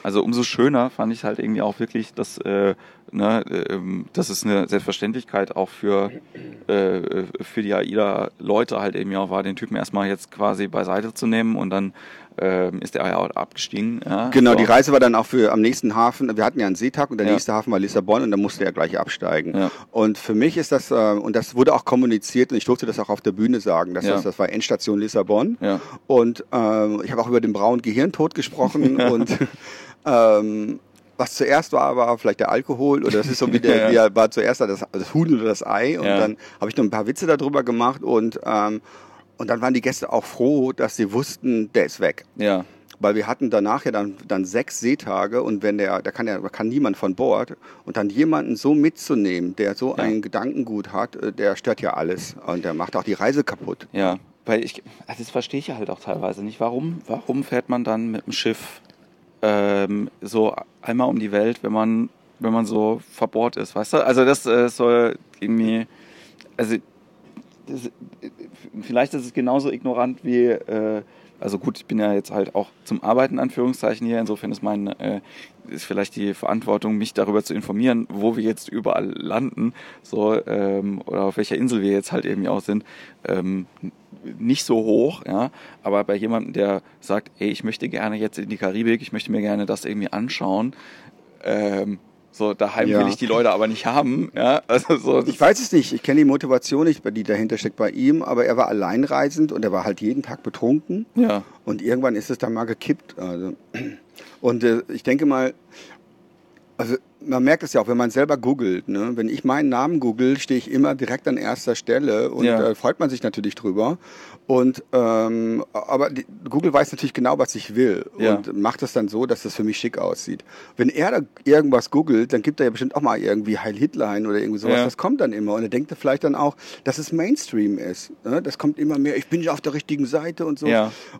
Speaker 1: Also umso schöner fand ich halt irgendwie auch wirklich, dass, äh, ne, ähm, das ist eine Selbstverständlichkeit auch für, äh, für die AIDA-Leute halt eben auch war, den Typen erstmal jetzt quasi beiseite zu nehmen und dann ähm, ist er ja auch abgestiegen. Ja,
Speaker 2: Genau,
Speaker 1: so.
Speaker 2: die Reise war dann auch für am nächsten Hafen. Wir hatten ja einen Seetag und der
Speaker 1: Ja.
Speaker 2: nächste Hafen war Lissabon und da musste er gleich absteigen.
Speaker 1: Ja.
Speaker 2: Und für mich ist das, äh, und das wurde auch kommuniziert und ich durfte das auch auf der Bühne sagen, dass das, das war Endstation Lissabon. Und ähm, ich habe auch über den braunen Gehirntod gesprochen und ähm, was zuerst war, war vielleicht der Alkohol oder das ist so wie der,
Speaker 1: Ja.
Speaker 2: war zuerst das, das Huhn oder das Ei und dann habe ich noch ein paar Witze darüber gemacht und ähm, und dann waren die Gäste auch froh, dass sie wussten, der ist weg.
Speaker 1: Ja,
Speaker 2: Weil wir hatten danach ja dann, dann sechs Seetage und wenn der, da kann ja kann niemand von Bord und dann jemanden so mitzunehmen, der so
Speaker 1: Ja.
Speaker 2: ein Gedankengut hat, äh, der stört ja alles und der macht auch die Reise kaputt.
Speaker 1: ja. Weil ich, also das verstehe ich ja halt auch teilweise nicht. Warum, warum fährt man dann mit dem Schiff ähm, so einmal um die Welt, wenn man, wenn man so verbohrt ist, weißt du? Also das äh, soll irgendwie, also das, vielleicht ist es genauso ignorant wie, äh, also gut, ich bin ja jetzt halt auch zum Arbeiten Anführungszeichen hier, insofern ist mein, äh, ist vielleicht die Verantwortung, mich darüber zu informieren, wo wir jetzt überall landen, so, ähm, oder auf welcher Insel wir jetzt halt irgendwie auch sind, ähm, nicht so hoch, ja, aber bei jemandem, der sagt, ey, ich möchte gerne jetzt in die Karibik, ich möchte mir gerne das irgendwie anschauen, ähm, so daheim
Speaker 2: Ja.
Speaker 1: will ich die Leute aber nicht haben, ja, also so,
Speaker 2: Ich weiß es nicht, ich kenne die Motivation nicht, die dahinter steckt bei ihm, aber er war alleinreisend und er war halt jeden Tag betrunken
Speaker 1: ja,
Speaker 2: und irgendwann ist es dann mal gekippt. Also. Und äh, ich denke mal, also man merkt es ja auch, wenn man selber googelt. Ne? Wenn ich meinen Namen google, stehe ich immer direkt an erster Stelle und
Speaker 1: Ja.
Speaker 2: äh, freut man sich natürlich drüber. Und ähm, aber die, Google weiß natürlich genau, was ich will
Speaker 1: Ja.
Speaker 2: und macht es dann so, dass das für mich schick aussieht. Wenn er da irgendwas googelt, dann gibt er ja bestimmt auch mal irgendwie Heil Hitler ein oder irgendwie sowas.
Speaker 1: Ja.
Speaker 2: Das kommt dann immer und er denkt vielleicht dann auch, dass es Mainstream ist. Ne? Das kommt immer mehr. Ich bin ja auf der richtigen Seite und so.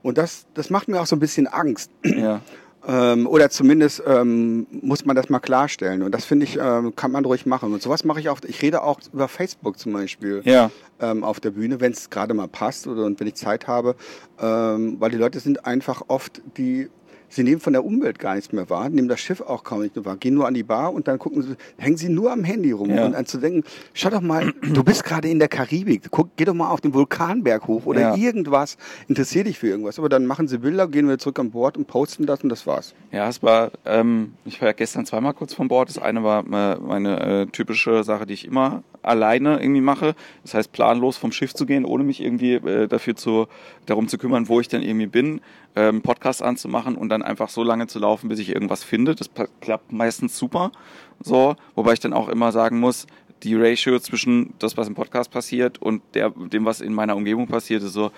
Speaker 2: Und das, das macht mir auch so ein bisschen Angst.
Speaker 1: ja.
Speaker 2: Ähm, oder zumindest ähm, muss man das mal klarstellen. Und das finde ich, ähm, kann man ruhig machen. Und sowas mache ich auch. Ich rede auch über Facebook zum Beispiel
Speaker 1: Ja.
Speaker 2: ähm, auf der Bühne, wenn es gerade mal passt oder und wenn ich Zeit habe. Ähm, weil die Leute sind einfach oft die. Sie nehmen von der Umwelt gar nichts mehr wahr, nehmen das Schiff auch kaum nicht mehr wahr, gehen nur an die Bar und dann gucken sie, hängen sie nur am Handy rum.
Speaker 1: Ja.
Speaker 2: Und an zu denken, schau doch mal, du bist gerade in der Karibik, guck, geh doch mal auf den Vulkanberg hoch oder
Speaker 1: Ja.
Speaker 2: irgendwas, interessier dich für irgendwas. Aber dann machen sie Bilder, gehen wir zurück an Bord und posten das und das war's.
Speaker 1: Ja, es war, ähm, ich war ja gestern zweimal kurz von Bord. Das eine war meine äh, typische Sache, die ich immer alleine irgendwie mache. Das heißt, planlos vom Schiff zu gehen, ohne mich irgendwie äh, dafür zu, darum zu kümmern, wo ich dann irgendwie bin, ähm, Podcast anzumachen und dann einfach so lange zu laufen, bis ich irgendwas finde. Das klappt meistens super. So, wobei ich dann auch immer sagen muss, die Ratio zwischen das, was im Podcast passiert und der, dem, was in meiner Umgebung passiert, ist so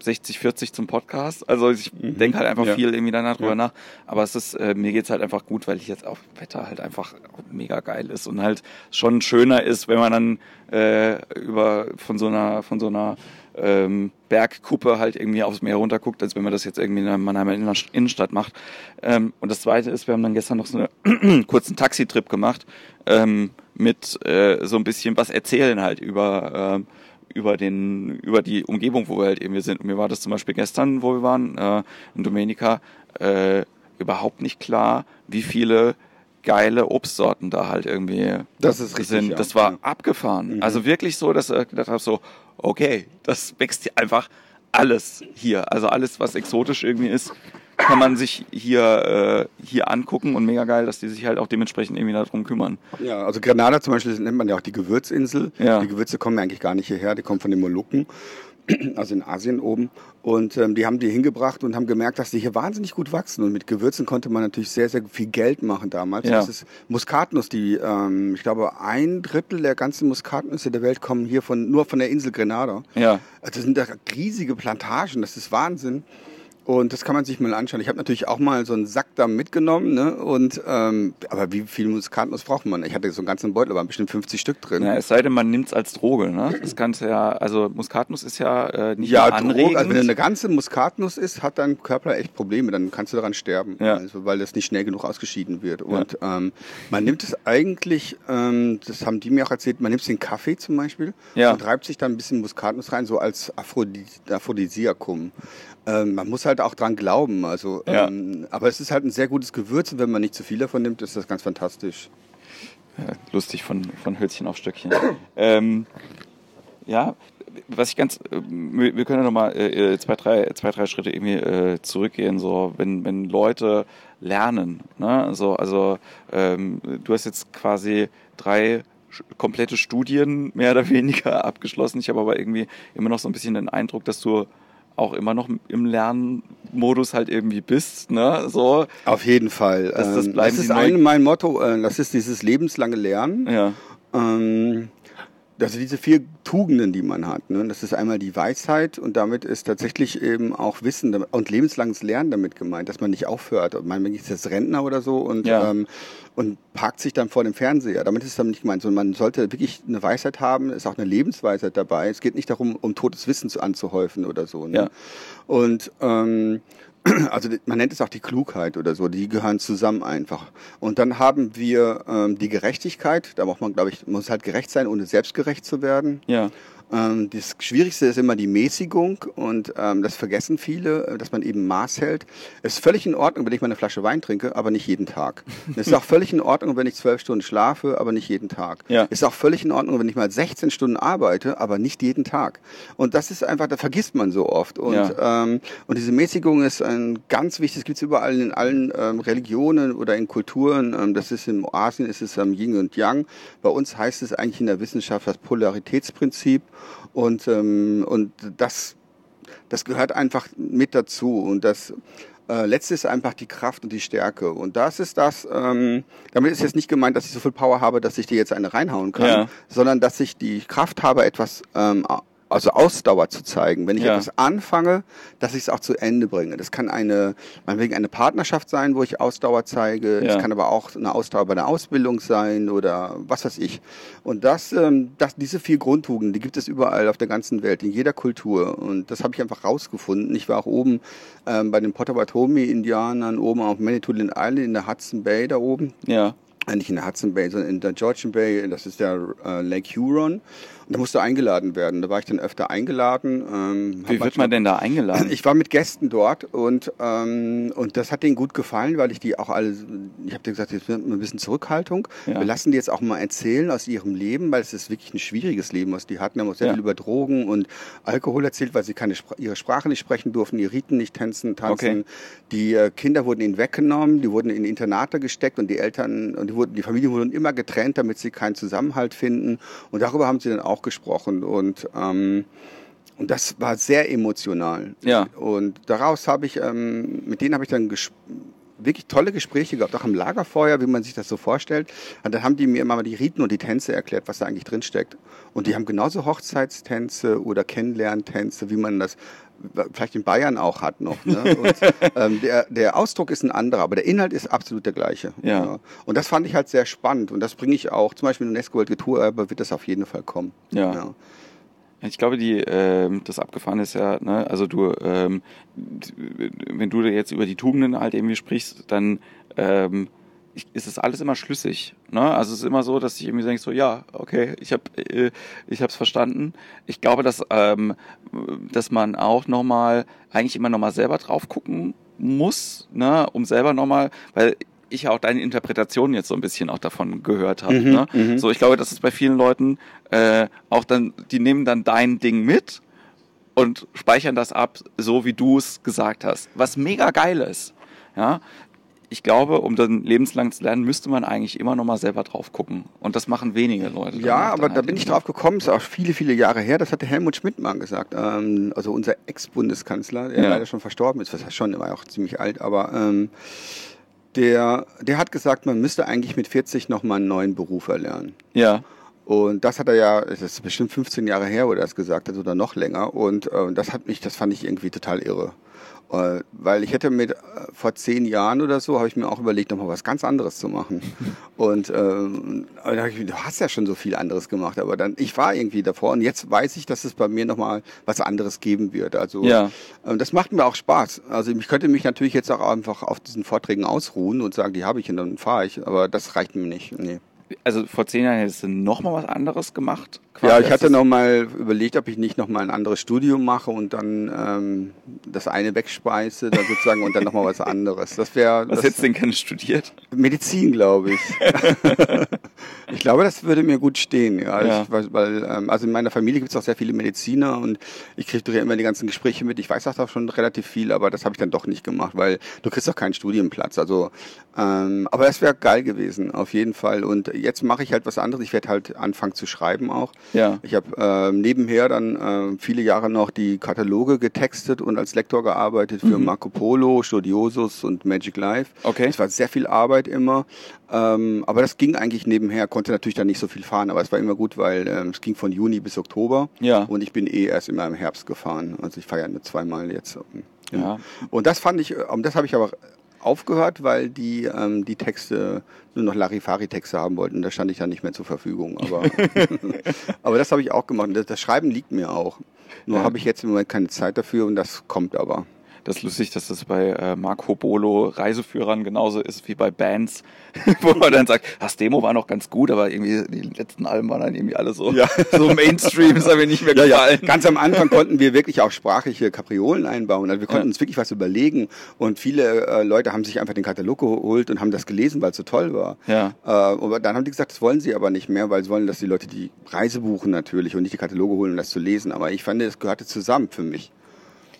Speaker 1: 60, 40 zum Podcast. Also ich mhm. denke halt einfach ja. viel irgendwie danach drüber ja. nach. Aber es ist, äh, mir geht's halt einfach gut, weil ich jetzt auch Wetter halt einfach mega geil ist und halt schon schöner ist, wenn man dann äh, über von so einer, von so einer ähm, Bergkuppe halt irgendwie aufs Meer runterguckt, als wenn man das jetzt irgendwie in einer Mannheimer Innenstadt macht. Ähm, und das zweite ist, wir haben dann gestern noch so einen kurzen Taxitrip gemacht ähm, mit äh, so ein bisschen was erzählen halt über ähm, über den über die Umgebung, wo wir halt irgendwie sind. Und mir war das zum Beispiel gestern, wo wir waren äh, in Domenica, äh, überhaupt nicht klar, wie viele geile Obstsorten da halt irgendwie
Speaker 2: das ist richtig,
Speaker 1: sind.
Speaker 2: Ja.
Speaker 1: Das war abgefahren. Mhm. Also wirklich so, dass ich gedacht habe, so, okay, das wächst hier einfach alles hier. Also alles, was exotisch irgendwie ist, kann man sich hier, äh, hier angucken und mega geil, dass die sich halt auch dementsprechend irgendwie darum kümmern.
Speaker 2: Ja, also Granada zum Beispiel nennt man ja auch die Gewürzinsel. Ja. Die Gewürze kommen eigentlich gar nicht hierher, die kommen von den Molukken. also in Asien oben. Und ähm, die haben die hingebracht und haben gemerkt, dass die hier wahnsinnig gut wachsen. Und mit Gewürzen konnte man natürlich sehr, sehr viel Geld machen damals. Ja. Das ist Muskatnuss, die, ähm, ich glaube, ein Drittel der ganzen Muskatnüsse der Welt kommen hier von, nur von der Insel Grenada. Ja. Also das sind da riesige Plantagen, das ist Wahnsinn. Und das kann man sich mal anschauen. Ich habe natürlich auch mal so einen Sack da mitgenommen, ne? Und ähm, aber wie viel Muskatnuss braucht man? Ich hatte so einen ganzen Beutel, da waren bestimmt 50 Stück drin.
Speaker 1: Ja, es sei denn, man nimmt es als Droge, ne? Das kannst ja, also Muskatnuss ist ja äh, nicht ja, anregend. Droge,
Speaker 2: also wenn eine ganze Muskatnuss ist, hat dein Körper echt Probleme, dann kannst du daran sterben, ja. also, weil das nicht schnell genug ausgeschieden wird. Und ja. ähm, man nimmt es eigentlich, ähm, das haben die mir auch erzählt, man nimmt den Kaffee zum Beispiel ja. und reibt sich dann ein bisschen Muskatnuss rein, so als Aphrodisiakum. Ähm, man muss halt auch dran glauben. Also, ja. ähm, aber es ist halt ein sehr gutes Gewürz und wenn man nicht zu viel davon nimmt, ist das ganz fantastisch.
Speaker 1: Ja, lustig von, von Hölzchen auf Stöckchen. ähm, ja, was ich ganz, äh, wir können ja nochmal äh, äh, zwei, drei, zwei, drei Schritte irgendwie äh, zurückgehen, so wenn, wenn Leute lernen, ne? so, also ähm, du hast jetzt quasi drei komplette Studien mehr oder weniger abgeschlossen. Ich habe aber irgendwie immer noch so ein bisschen den Eindruck, dass du auch immer noch im Lernmodus halt irgendwie bist, ne? So.
Speaker 2: Auf jeden Fall. Das, das, ähm, das ist ein, mein Motto, äh, das ist dieses lebenslange Lernen. Ja. Ähm, also diese vier Tugenden, die man hat, ne? das ist einmal die Weisheit und damit ist tatsächlich eben auch Wissen und lebenslanges Lernen damit gemeint, dass man nicht aufhört. Man ist jetzt Rentner oder so und, ja. ähm, und parkt sich dann vor dem Fernseher. Damit ist es dann nicht gemeint, sondern man sollte wirklich eine Weisheit haben, ist auch eine Lebensweisheit dabei. Es geht nicht darum, um totes Wissen zu anzuhäufen oder so. Ne? Ja. Und ähm, also man nennt es auch die Klugheit oder so, die gehören zusammen einfach. Und dann haben wir ähm, die Gerechtigkeit, da braucht man, glaube ich, muss halt gerecht sein, ohne selbstgerecht zu werden. Ja. Ähm, das Schwierigste ist immer die Mäßigung und ähm, das vergessen viele, äh, dass man eben Maß hält. Es ist völlig in Ordnung, wenn ich mal eine Flasche Wein trinke, aber nicht jeden Tag. es ist auch völlig in Ordnung, wenn ich zwölf Stunden schlafe, aber nicht jeden Tag. Ja. Es ist auch völlig in Ordnung, wenn ich mal 16 Stunden arbeite, aber nicht jeden Tag. Und das ist einfach, da vergisst man so oft. Und, ja. ähm, und diese Mäßigung ist ein ganz wichtiges, gibt es überall in allen ähm, Religionen oder in Kulturen. Ähm, das ist in Asien ist es ähm, Yin und Yang. Bei uns heißt es eigentlich in der Wissenschaft das Polaritätsprinzip. Und, ähm, und das, das gehört einfach mit dazu. Und das äh, letzte ist einfach die Kraft und die Stärke. Und das ist das, ähm, damit ist jetzt nicht gemeint, dass ich so viel Power habe, dass ich dir jetzt eine reinhauen kann, ja. sondern dass ich die Kraft habe, etwas ähm, also Ausdauer zu zeigen. Wenn ich ja. etwas anfange, dass ich es auch zu Ende bringe. Das kann eine, meinetwegen eine Partnerschaft sein, wo ich Ausdauer zeige. Es ja. kann aber auch eine Ausdauer bei der Ausbildung sein oder was weiß ich. Und das, ähm, das, diese vier Grundtugenden, die gibt es überall auf der ganzen Welt, in jeder Kultur. Und das habe ich einfach rausgefunden. Ich war auch oben ähm, bei den Potawatomi-Indianern, oben auf Manitoulin Island in der Hudson Bay da oben. Ja. Nicht in der Hudson Bay, sondern in der Georgian Bay, das ist der äh, Lake Huron. Und da musste eingeladen werden. Da war ich dann öfter eingeladen.
Speaker 1: Ähm, Wie wird man denn da eingeladen?
Speaker 2: Ich war mit Gästen dort und, ähm, und das hat denen gut gefallen, weil ich die auch alle, ich habe dir gesagt, jetzt ein bisschen Zurückhaltung. Ja. Wir lassen die jetzt auch mal erzählen aus ihrem Leben, weil es ist wirklich ein schwieriges Leben, was die hatten. Wir haben auch sehr ja. viel über Drogen und Alkohol erzählt, weil sie keine ihre Sprache nicht sprechen durften, die Riten nicht tanzen, tanzen. Okay. Die äh, Kinder wurden ihnen weggenommen, die wurden in Internate gesteckt und die Eltern und die, wurden, die Familien wurden immer getrennt, damit sie keinen Zusammenhalt finden. Und darüber haben sie dann auch auch gesprochen und ähm, und das war sehr emotional. Ja. Und daraus habe ich, ähm, mit denen habe ich dann wirklich tolle Gespräche gehabt, auch im Lagerfeuer, wie man sich das so vorstellt. Und dann haben die mir immer mal die Riten und die Tänze erklärt, was da eigentlich drin steckt. Und die haben genauso Hochzeitstänze oder Kennenlerntänze, wie man das vielleicht in Bayern auch hat noch. Ne? Und, ähm, der, der Ausdruck ist ein anderer, aber der Inhalt ist absolut der gleiche.
Speaker 1: Ja.
Speaker 2: ja. Und das fand ich halt sehr spannend. Und das bringe ich auch, zum Beispiel in UNESCO World Tourerbe wird das auf jeden Fall kommen.
Speaker 1: Ja. ja. Ich glaube, die, äh, das Abgefahren ist ja, ne, also du, ähm, wenn du jetzt über die Tugenden halt irgendwie sprichst, dann ähm, ist es alles immer schlüssig. Ne? Also es ist immer so, dass ich irgendwie denke, so ja, okay, ich habe äh, verstanden. Ich glaube, dass ähm, dass man auch nochmal eigentlich immer nochmal selber drauf gucken muss, ne, um selber nochmal, weil ich ja auch deine Interpretation jetzt so ein bisschen auch davon gehört habe. Mhm, ne? Mhm. So, ich glaube, das ist bei vielen Leuten äh, auch dann, die nehmen dann dein Ding mit und speichern das ab, so wie du es gesagt hast. Was mega geil ist. Ja, ich glaube, um dann lebenslang zu lernen, müsste man eigentlich immer noch mal selber drauf gucken. Und das machen wenige Leute.
Speaker 2: Ja, aber da halt bin ich drauf gekommen, ist auch viele, viele Jahre her, das hatte Helmut Schmidt mal gesagt. Ähm, also unser Ex-Bundeskanzler, der ja. leider schon verstorben ist, was heißt schon, war auch ziemlich alt, aber ähm, der, der hat gesagt, man müsste eigentlich mit 40 nochmal einen neuen Beruf erlernen.
Speaker 1: Ja.
Speaker 2: Und das hat er ja, das ist bestimmt 15 Jahre her, wo er das gesagt hat, oder noch länger. Und äh, das hat mich, das fand ich irgendwie total irre. Äh, weil ich hätte mit äh, vor zehn Jahren oder so, habe ich mir auch überlegt, nochmal was ganz anderes zu machen. Und ähm, ich, du hast ja schon so viel anderes gemacht, aber dann, ich war irgendwie davor und jetzt weiß ich, dass es bei mir nochmal was anderes geben wird. Also
Speaker 1: ja.
Speaker 2: äh, das macht mir auch Spaß. Also ich könnte mich natürlich jetzt auch einfach auf diesen Vorträgen ausruhen und sagen, die habe ich und dann fahre ich, aber das reicht mir nicht. Nee
Speaker 1: also vor zehn Jahren hättest du noch mal was anderes gemacht?
Speaker 2: ja, ich hatte noch mal überlegt, ob ich nicht noch mal ein anderes Studium mache und dann ähm, das eine wegspeise, dann sozusagen und dann noch mal was anderes. Das wäre.
Speaker 1: Was hättest du denn gerne studiert?
Speaker 2: Medizin, glaube ich. ich glaube, das würde mir gut stehen. Ja, ja. Ich, weil, weil ähm, also in meiner Familie gibt es auch sehr viele Mediziner und ich kriege ja immer die ganzen Gespräche mit. Ich weiß auch da schon relativ viel, aber das habe ich dann doch nicht gemacht, weil du kriegst auch keinen Studienplatz. Also, ähm, aber das wäre geil gewesen, auf jeden Fall. Und jetzt mache ich halt was anderes. Ich werde halt anfangen zu schreiben auch.
Speaker 1: Ja.
Speaker 2: Ich habe äh, nebenher dann äh, viele Jahre noch die Kataloge getextet und als Lektor gearbeitet für mhm. Marco Polo, Studiosus und Magic Life.
Speaker 1: Okay.
Speaker 2: Es war sehr viel Arbeit immer. Ähm, aber das ging eigentlich nebenher, konnte natürlich dann nicht so viel fahren, aber es war immer gut, weil ähm, es ging von Juni bis Oktober.
Speaker 1: Ja.
Speaker 2: Und ich bin eh erst immer im Herbst gefahren. Also ich fahre ja nur zweimal jetzt.
Speaker 1: Ja.
Speaker 2: Und das fand ich, um, das habe ich aber aufgehört, weil die ähm, die Texte nur noch Larifari-Texte haben wollten. Da stand ich dann nicht mehr zur Verfügung. Aber, aber das habe ich auch gemacht. Das, das Schreiben liegt mir auch. Nur ja. habe ich jetzt im Moment keine Zeit dafür und das kommt aber.
Speaker 1: Das ist lustig, dass das bei äh, Marco Polo Reiseführern genauso ist wie bei Bands, wo man dann sagt, das Demo war noch ganz gut, aber irgendwie die letzten Alben waren dann irgendwie alle so,
Speaker 2: ja.
Speaker 1: so Mainstream, ist mir nicht mehr
Speaker 2: gefallen. Ja. Ganz am Anfang konnten wir wirklich auch sprachliche Kapriolen einbauen. Also wir konnten uns wirklich was überlegen und viele äh, Leute haben sich einfach den Katalog geholt und haben das gelesen, weil es so toll war.
Speaker 1: Ja.
Speaker 2: Äh, aber dann haben die gesagt, das wollen sie aber nicht mehr, weil sie wollen, dass die Leute die Reise buchen natürlich und nicht die Kataloge holen, um das zu lesen. Aber ich fand, es gehörte zusammen für mich.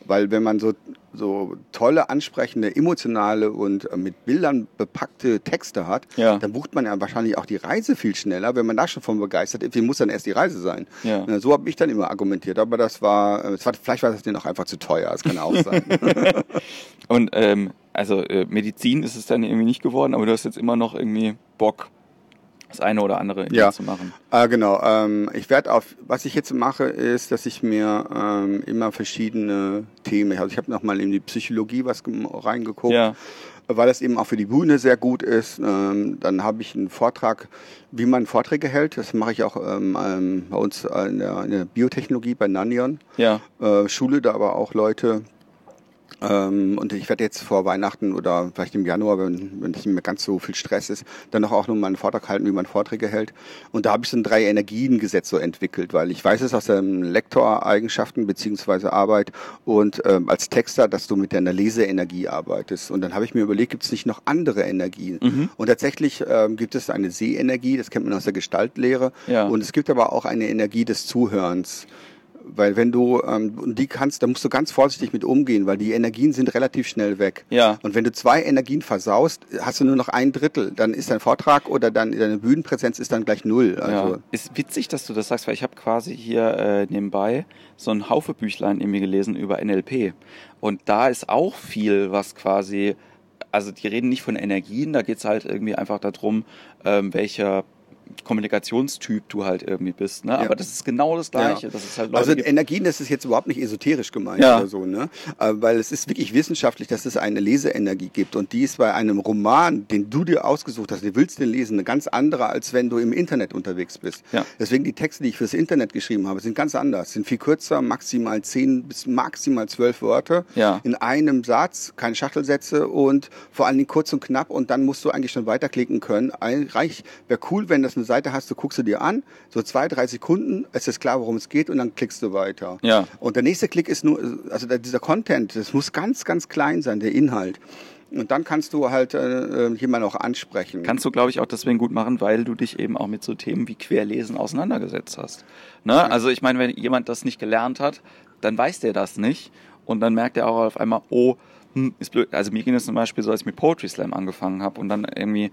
Speaker 2: Weil wenn man so, so tolle, ansprechende, emotionale und äh, mit Bildern bepackte Texte hat,
Speaker 1: ja.
Speaker 2: dann bucht man ja wahrscheinlich auch die Reise viel schneller, wenn man da schon von begeistert ist. Wie muss dann erst die Reise sein?
Speaker 1: Ja.
Speaker 2: So habe ich dann immer argumentiert. Aber das war, das war vielleicht war das denen auch einfach zu teuer. Das kann auch sein.
Speaker 1: und ähm, also äh, Medizin ist es dann irgendwie nicht geworden, aber du hast jetzt immer noch irgendwie Bock, das eine oder andere
Speaker 2: ja.
Speaker 1: zu machen.
Speaker 2: Äh, genau. Ähm, ich werde auf, was ich jetzt mache, ist, dass ich mir ähm, immer verschiedene Themen, also ich habe nochmal in die Psychologie was reingeguckt.
Speaker 1: Ja.
Speaker 2: Weil das eben auch für die Bühne sehr gut ist. Ähm, dann habe ich einen Vortrag, wie man Vorträge hält. Das mache ich auch ähm, ähm, bei uns in der, in der, Biotechnologie bei Nanion.
Speaker 1: Ja.
Speaker 2: Äh, Schule da aber auch Leute, ähm, und ich werde jetzt vor Weihnachten oder vielleicht im Januar, wenn, wenn es nicht mehr ganz so viel Stress ist, dann noch auch noch mal einen Vortrag halten, wie man Vorträge hält. Und da habe ich so ein drei Energien-Gesetz so entwickelt, weil ich weiß es aus den Lektoreigenschaften beziehungsweise Arbeit und ähm, als Texter, dass du mit deiner Leseenergie arbeitest. Und dann habe ich mir überlegt, gibt es nicht noch andere Energien?
Speaker 1: Mhm.
Speaker 2: Und tatsächlich ähm, gibt es eine Seeenergie, das kennt man aus der Gestaltlehre.
Speaker 1: Ja.
Speaker 2: Und es gibt aber auch eine Energie des Zuhörens. Weil wenn du ähm, die kannst, da musst du ganz vorsichtig mit umgehen, weil die Energien sind relativ schnell weg.
Speaker 1: Ja.
Speaker 2: Und wenn du zwei Energien versaust, hast du nur noch ein Drittel. Dann ist dein Vortrag oder dann deine Bühnenpräsenz ist dann gleich null.
Speaker 1: Also ja. Ist witzig, dass du das sagst, weil ich habe quasi hier äh, nebenbei so ein Haufe Büchlein irgendwie gelesen über NLP. Und da ist auch viel, was quasi also die reden nicht von Energien, da geht es halt irgendwie einfach darum, ähm, welcher Kommunikationstyp du halt irgendwie bist. Ne? Ja. Aber das ist genau das Gleiche.
Speaker 2: Ja. Das ist halt also Energien, das ist jetzt überhaupt nicht esoterisch gemeint ja. oder so, ne? Äh, weil es ist wirklich wissenschaftlich, dass es eine Leseenergie gibt. Und die ist bei einem Roman, den du dir ausgesucht hast, du willst den lesen, eine ganz andere, als wenn du im Internet unterwegs bist. Ja. Deswegen die Texte, die ich fürs Internet geschrieben habe, sind ganz anders. Sind viel kürzer, maximal zehn bis maximal zwölf Wörter ja. in einem Satz, keine Schachtelsätze und vor allen Dingen kurz und knapp. Und dann musst du eigentlich schon weiterklicken können. Reich wäre cool, wenn das eine Seite hast, du guckst du dir an, so zwei, drei Sekunden, es ist klar, worum es geht und dann klickst du weiter. Ja. Und der nächste Klick ist nur, also dieser Content, das muss ganz, ganz klein sein, der Inhalt. Und dann kannst du halt äh, äh jemanden auch ansprechen.
Speaker 1: Kannst du, glaube ich, auch deswegen gut machen, weil du dich eben auch mit so Themen wie Querlesen auseinandergesetzt hast. Ne? Ja. Also ich meine, wenn jemand das nicht gelernt hat, dann weiß der das nicht. Und dann merkt er auch auf einmal, oh, hm, ist blöd. Also mir ging es zum Beispiel so, als ich mit Poetry Slam angefangen habe und dann irgendwie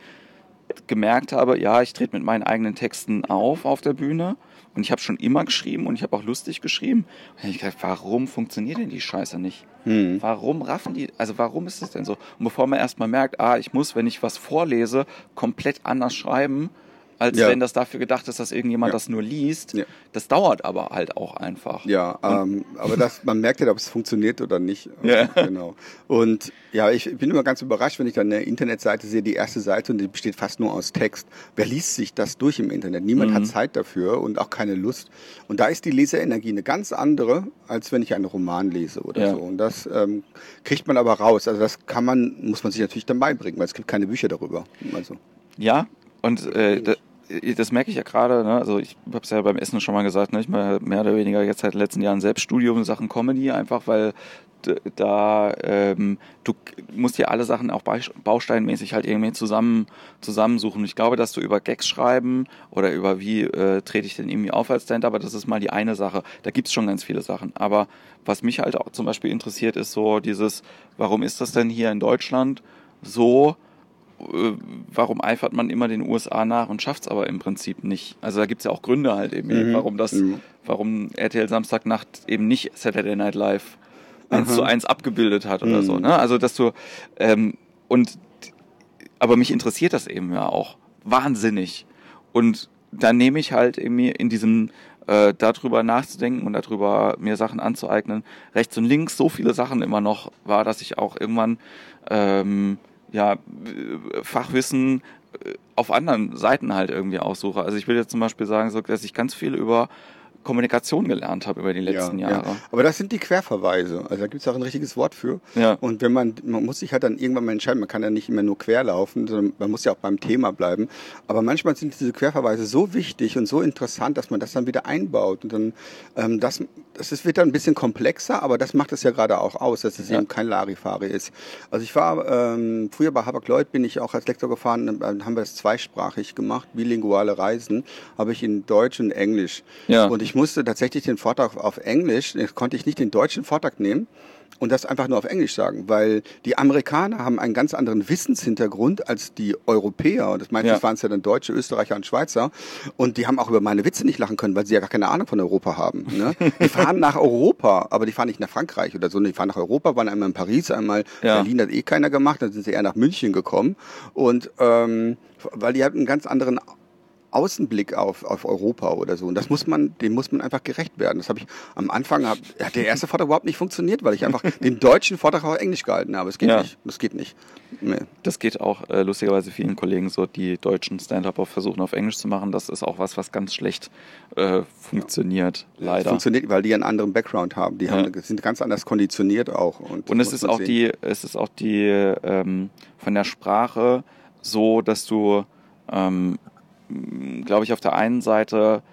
Speaker 1: gemerkt habe, ja, ich trete mit meinen eigenen Texten auf auf der Bühne und ich habe schon immer geschrieben und ich habe auch lustig geschrieben. Und ich gedacht, warum funktioniert denn die Scheiße nicht? Hm. Warum raffen die, also warum ist das denn so? Und bevor man erstmal merkt, ah, ich muss, wenn ich was vorlese, komplett anders schreiben, als ja. wenn das dafür gedacht ist, dass irgendjemand ja. das nur liest. Ja. Das dauert aber halt auch einfach.
Speaker 2: Ja, ähm, aber das, man merkt ja, ob es funktioniert oder nicht. Ja. Genau. Und ja, ich bin immer ganz überrascht, wenn ich dann eine Internetseite sehe, die erste Seite und die besteht fast nur aus Text. Wer liest sich das durch im Internet? Niemand mhm. hat Zeit dafür und auch keine Lust. Und da ist die Leserenergie eine ganz andere, als wenn ich einen Roman lese oder so. Und das ähm, kriegt man aber raus. Also das kann man, muss man sich natürlich dann beibringen, weil es gibt keine Bücher darüber. Also.
Speaker 1: Ja, und äh, das merke ich ja gerade, ne? also ich habe es ja beim Essen schon mal gesagt, ne? ich mache mehr oder weniger jetzt seit den letzten Jahren Selbststudium in Sachen Comedy, einfach weil da ähm, du musst dir alle Sachen auch bausteinmäßig halt irgendwie zusammen zusammensuchen. Ich glaube, dass du über Gags schreiben oder über wie äh, trete ich denn irgendwie auf als Stand, aber das ist mal die eine Sache. Da gibt's schon ganz viele Sachen. Aber was mich halt auch zum Beispiel interessiert, ist so dieses, warum ist das denn hier in Deutschland so? Äh, warum eifert man immer den USA nach und schafft es aber im Prinzip nicht? Also da gibt es ja auch Gründe halt eben, mhm. warum das, mhm. warum RTL Samstagnacht eben nicht Saturday Night Live eins mhm. zu eins abgebildet hat oder so. Mhm. Ne? Also dass du ähm, und aber mich interessiert das eben ja auch wahnsinnig und dann nehme ich halt irgendwie in diesem äh, darüber nachzudenken und darüber mir Sachen anzueignen, rechts und links so viele Sachen immer noch war, dass ich auch irgendwann ähm, ja, Fachwissen äh, auf anderen Seiten halt irgendwie aussuche. Also ich will jetzt zum Beispiel sagen, so, dass ich ganz viel über Kommunikation gelernt habe über die letzten ja, Jahre. Ja.
Speaker 2: Aber das sind die Querverweise. Also da gibt es auch ein richtiges Wort für. Ja. Und wenn man, man muss sich halt dann irgendwann mal entscheiden, man kann ja nicht immer nur querlaufen, sondern man muss ja auch beim Thema bleiben. Aber manchmal sind diese Querverweise so wichtig und so interessant, dass man das dann wieder einbaut. Und dann, ähm, das, das ist, wird dann ein bisschen komplexer, aber das macht es ja gerade auch aus, dass es ja. eben kein Larifari ist. Also ich war, ähm, früher bei Habak-Lloyd bin ich auch als Lektor gefahren, dann haben wir das zweisprachig gemacht, bilinguale Reisen, habe ich in Deutsch und Englisch. Ja. Und ich ich musste tatsächlich den Vortrag auf Englisch, konnte ich nicht den deutschen Vortrag nehmen und das einfach nur auf Englisch sagen, weil die Amerikaner haben einen ganz anderen Wissenshintergrund als die Europäer. Und das meistens ja. waren es ja dann Deutsche, Österreicher und Schweizer. Und die haben auch über meine Witze nicht lachen können, weil sie ja gar keine Ahnung von Europa haben. Ne? Die fahren nach Europa, aber die fahren nicht nach Frankreich oder so. Die fahren nach Europa, waren einmal in Paris, einmal ja. Berlin hat eh keiner gemacht, dann sind sie eher nach München gekommen. Und ähm, weil die hatten einen ganz anderen Außenblick auf, auf Europa oder so. Und das muss man, dem muss man einfach gerecht werden. Das habe ich am Anfang, hab, hat der erste Vortrag überhaupt nicht funktioniert, weil ich einfach den deutschen Vortrag auf Englisch gehalten habe. Es geht ja. nicht. Das geht nicht.
Speaker 1: Nee. Das geht auch äh, lustigerweise vielen Kollegen so, die deutschen Stand-up versuchen auf Englisch zu machen. Das ist auch was, was ganz schlecht äh, funktioniert, ja. leider. Das
Speaker 2: funktioniert, weil die einen anderen Background haben. Die ja. haben, sind ganz anders konditioniert auch.
Speaker 1: Und, und es ist auch die, es ist auch die ähm, von der Sprache so, dass du ähm, glaube ich, auf der einen Seite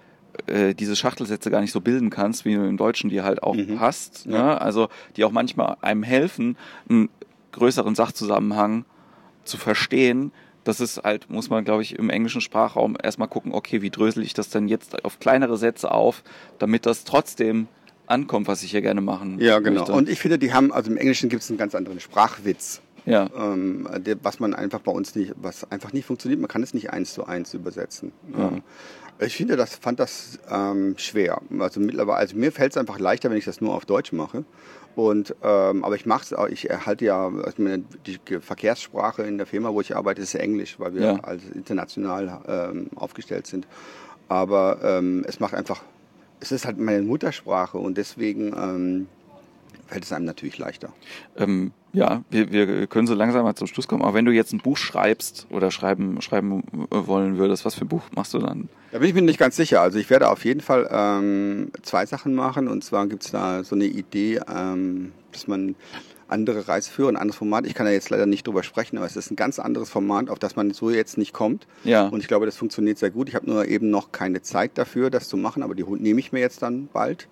Speaker 1: äh, diese Schachtelsätze gar nicht so bilden kannst, wie du im Deutschen die halt auch mhm. hast. Ne? Ja. Also die auch manchmal einem helfen, einen größeren Sachzusammenhang zu verstehen. Das ist halt, muss man, glaube ich, im englischen Sprachraum erstmal gucken, okay, wie drösel ich das denn jetzt auf kleinere Sätze auf, damit das trotzdem ankommt, was ich hier gerne machen
Speaker 2: Ja, genau. Möchte. Und ich finde, die haben, also im Englischen gibt es einen ganz anderen Sprachwitz.
Speaker 1: Ja.
Speaker 2: Ähm, was man einfach bei uns nicht, was einfach nicht funktioniert, man kann es nicht eins zu eins übersetzen. Ähm, ich finde das, fand das ähm, schwer. Also mittlerweile, also mir fällt es einfach leichter, wenn ich das nur auf Deutsch mache. Und, ähm, aber ich mache es auch, ich erhalte ja, also die Verkehrssprache in der Firma, wo ich arbeite, ist Englisch, weil wir
Speaker 1: Ja.
Speaker 2: als international ähm, aufgestellt sind. Aber ähm, es macht einfach, es ist halt meine Muttersprache und deswegen ähm, fällt es einem natürlich leichter.
Speaker 1: Ähm, ja, wir, wir können so langsam mal zum Schluss kommen. Aber wenn du jetzt ein Buch schreibst oder schreiben, schreiben wollen würdest, was für ein Buch machst du dann?
Speaker 2: Da bin ich mir nicht ganz sicher. Also ich werde auf jeden Fall ähm, zwei Sachen machen. Und zwar gibt es da so eine Idee, ähm, dass man andere Reiseführer, ein anderes Format. Ich kann da jetzt leider nicht drüber sprechen, aber es ist ein ganz anderes Format, auf das man so jetzt nicht kommt.
Speaker 1: Ja.
Speaker 2: Und ich glaube, das funktioniert sehr gut. Ich habe nur eben noch keine Zeit dafür, das zu machen, aber die nehme ich mir jetzt dann bald.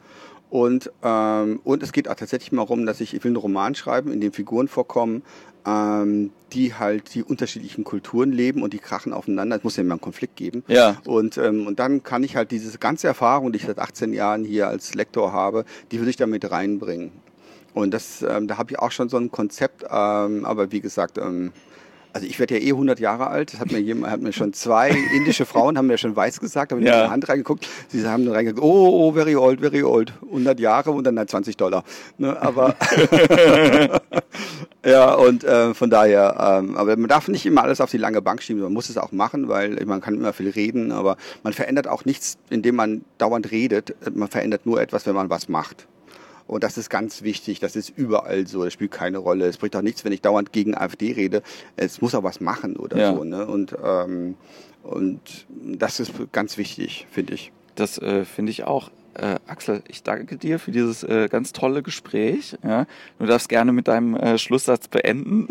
Speaker 2: Und, ähm, und es geht auch tatsächlich mal darum, dass ich, ich will einen Roman schreiben, in dem Figuren vorkommen, ähm, die halt die unterschiedlichen Kulturen leben und die krachen aufeinander. Es muss ja immer einen Konflikt geben.
Speaker 1: Ja.
Speaker 2: Und, ähm, und dann kann ich halt diese ganze Erfahrung, die ich seit 18 Jahren hier als Lektor habe, die würde ich da mit reinbringen. Und das, ähm, da habe ich auch schon so ein Konzept, ähm, aber wie gesagt, ähm, also ich werde ja eh 100 Jahre alt. Das hat mir, jemand, hat mir schon zwei indische Frauen haben mir schon weiß gesagt, haben in
Speaker 1: Ja.
Speaker 2: meine Hand reingeguckt. Sie haben dann reingeguckt, oh, oh, very old, very old. 100 Jahre und dann halt 20 Dollar. Ne, aber ja, und äh, von daher, ähm, aber man darf nicht immer alles auf die lange Bank schieben. Man muss es auch machen, weil man kann immer viel reden, aber man verändert auch nichts, indem man dauernd redet. Man verändert nur etwas, wenn man was macht. Und das ist ganz wichtig. Das ist überall so. Das spielt keine Rolle. Es bringt auch nichts, wenn ich dauernd gegen AfD rede. Es muss auch was machen oder
Speaker 1: Ja.
Speaker 2: so. Ne? Und, ähm, und das ist ganz wichtig, finde ich.
Speaker 1: Das äh, finde ich auch. Äh, Axel, ich danke dir für dieses äh, ganz tolle Gespräch. Ja. Du darfst gerne mit deinem äh, Schlusssatz beenden.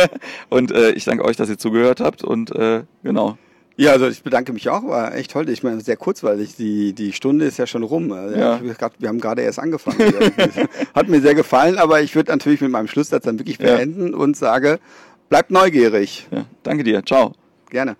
Speaker 1: und äh, ich danke euch, dass ihr zugehört habt. Und äh, genau.
Speaker 2: Ja, also ich bedanke mich auch. War echt toll. Ich meine, sehr kurzweilig. Die, die Stunde ist ja schon rum. Also,
Speaker 1: Ja.
Speaker 2: grad- Wir haben gerade erst angefangen. Hat mir sehr gefallen, aber ich würde natürlich mit meinem Schlusssatz dann wirklich
Speaker 1: Ja.
Speaker 2: beenden und sage, bleibt neugierig.
Speaker 1: Ja, danke dir. Ciao.
Speaker 2: Gerne.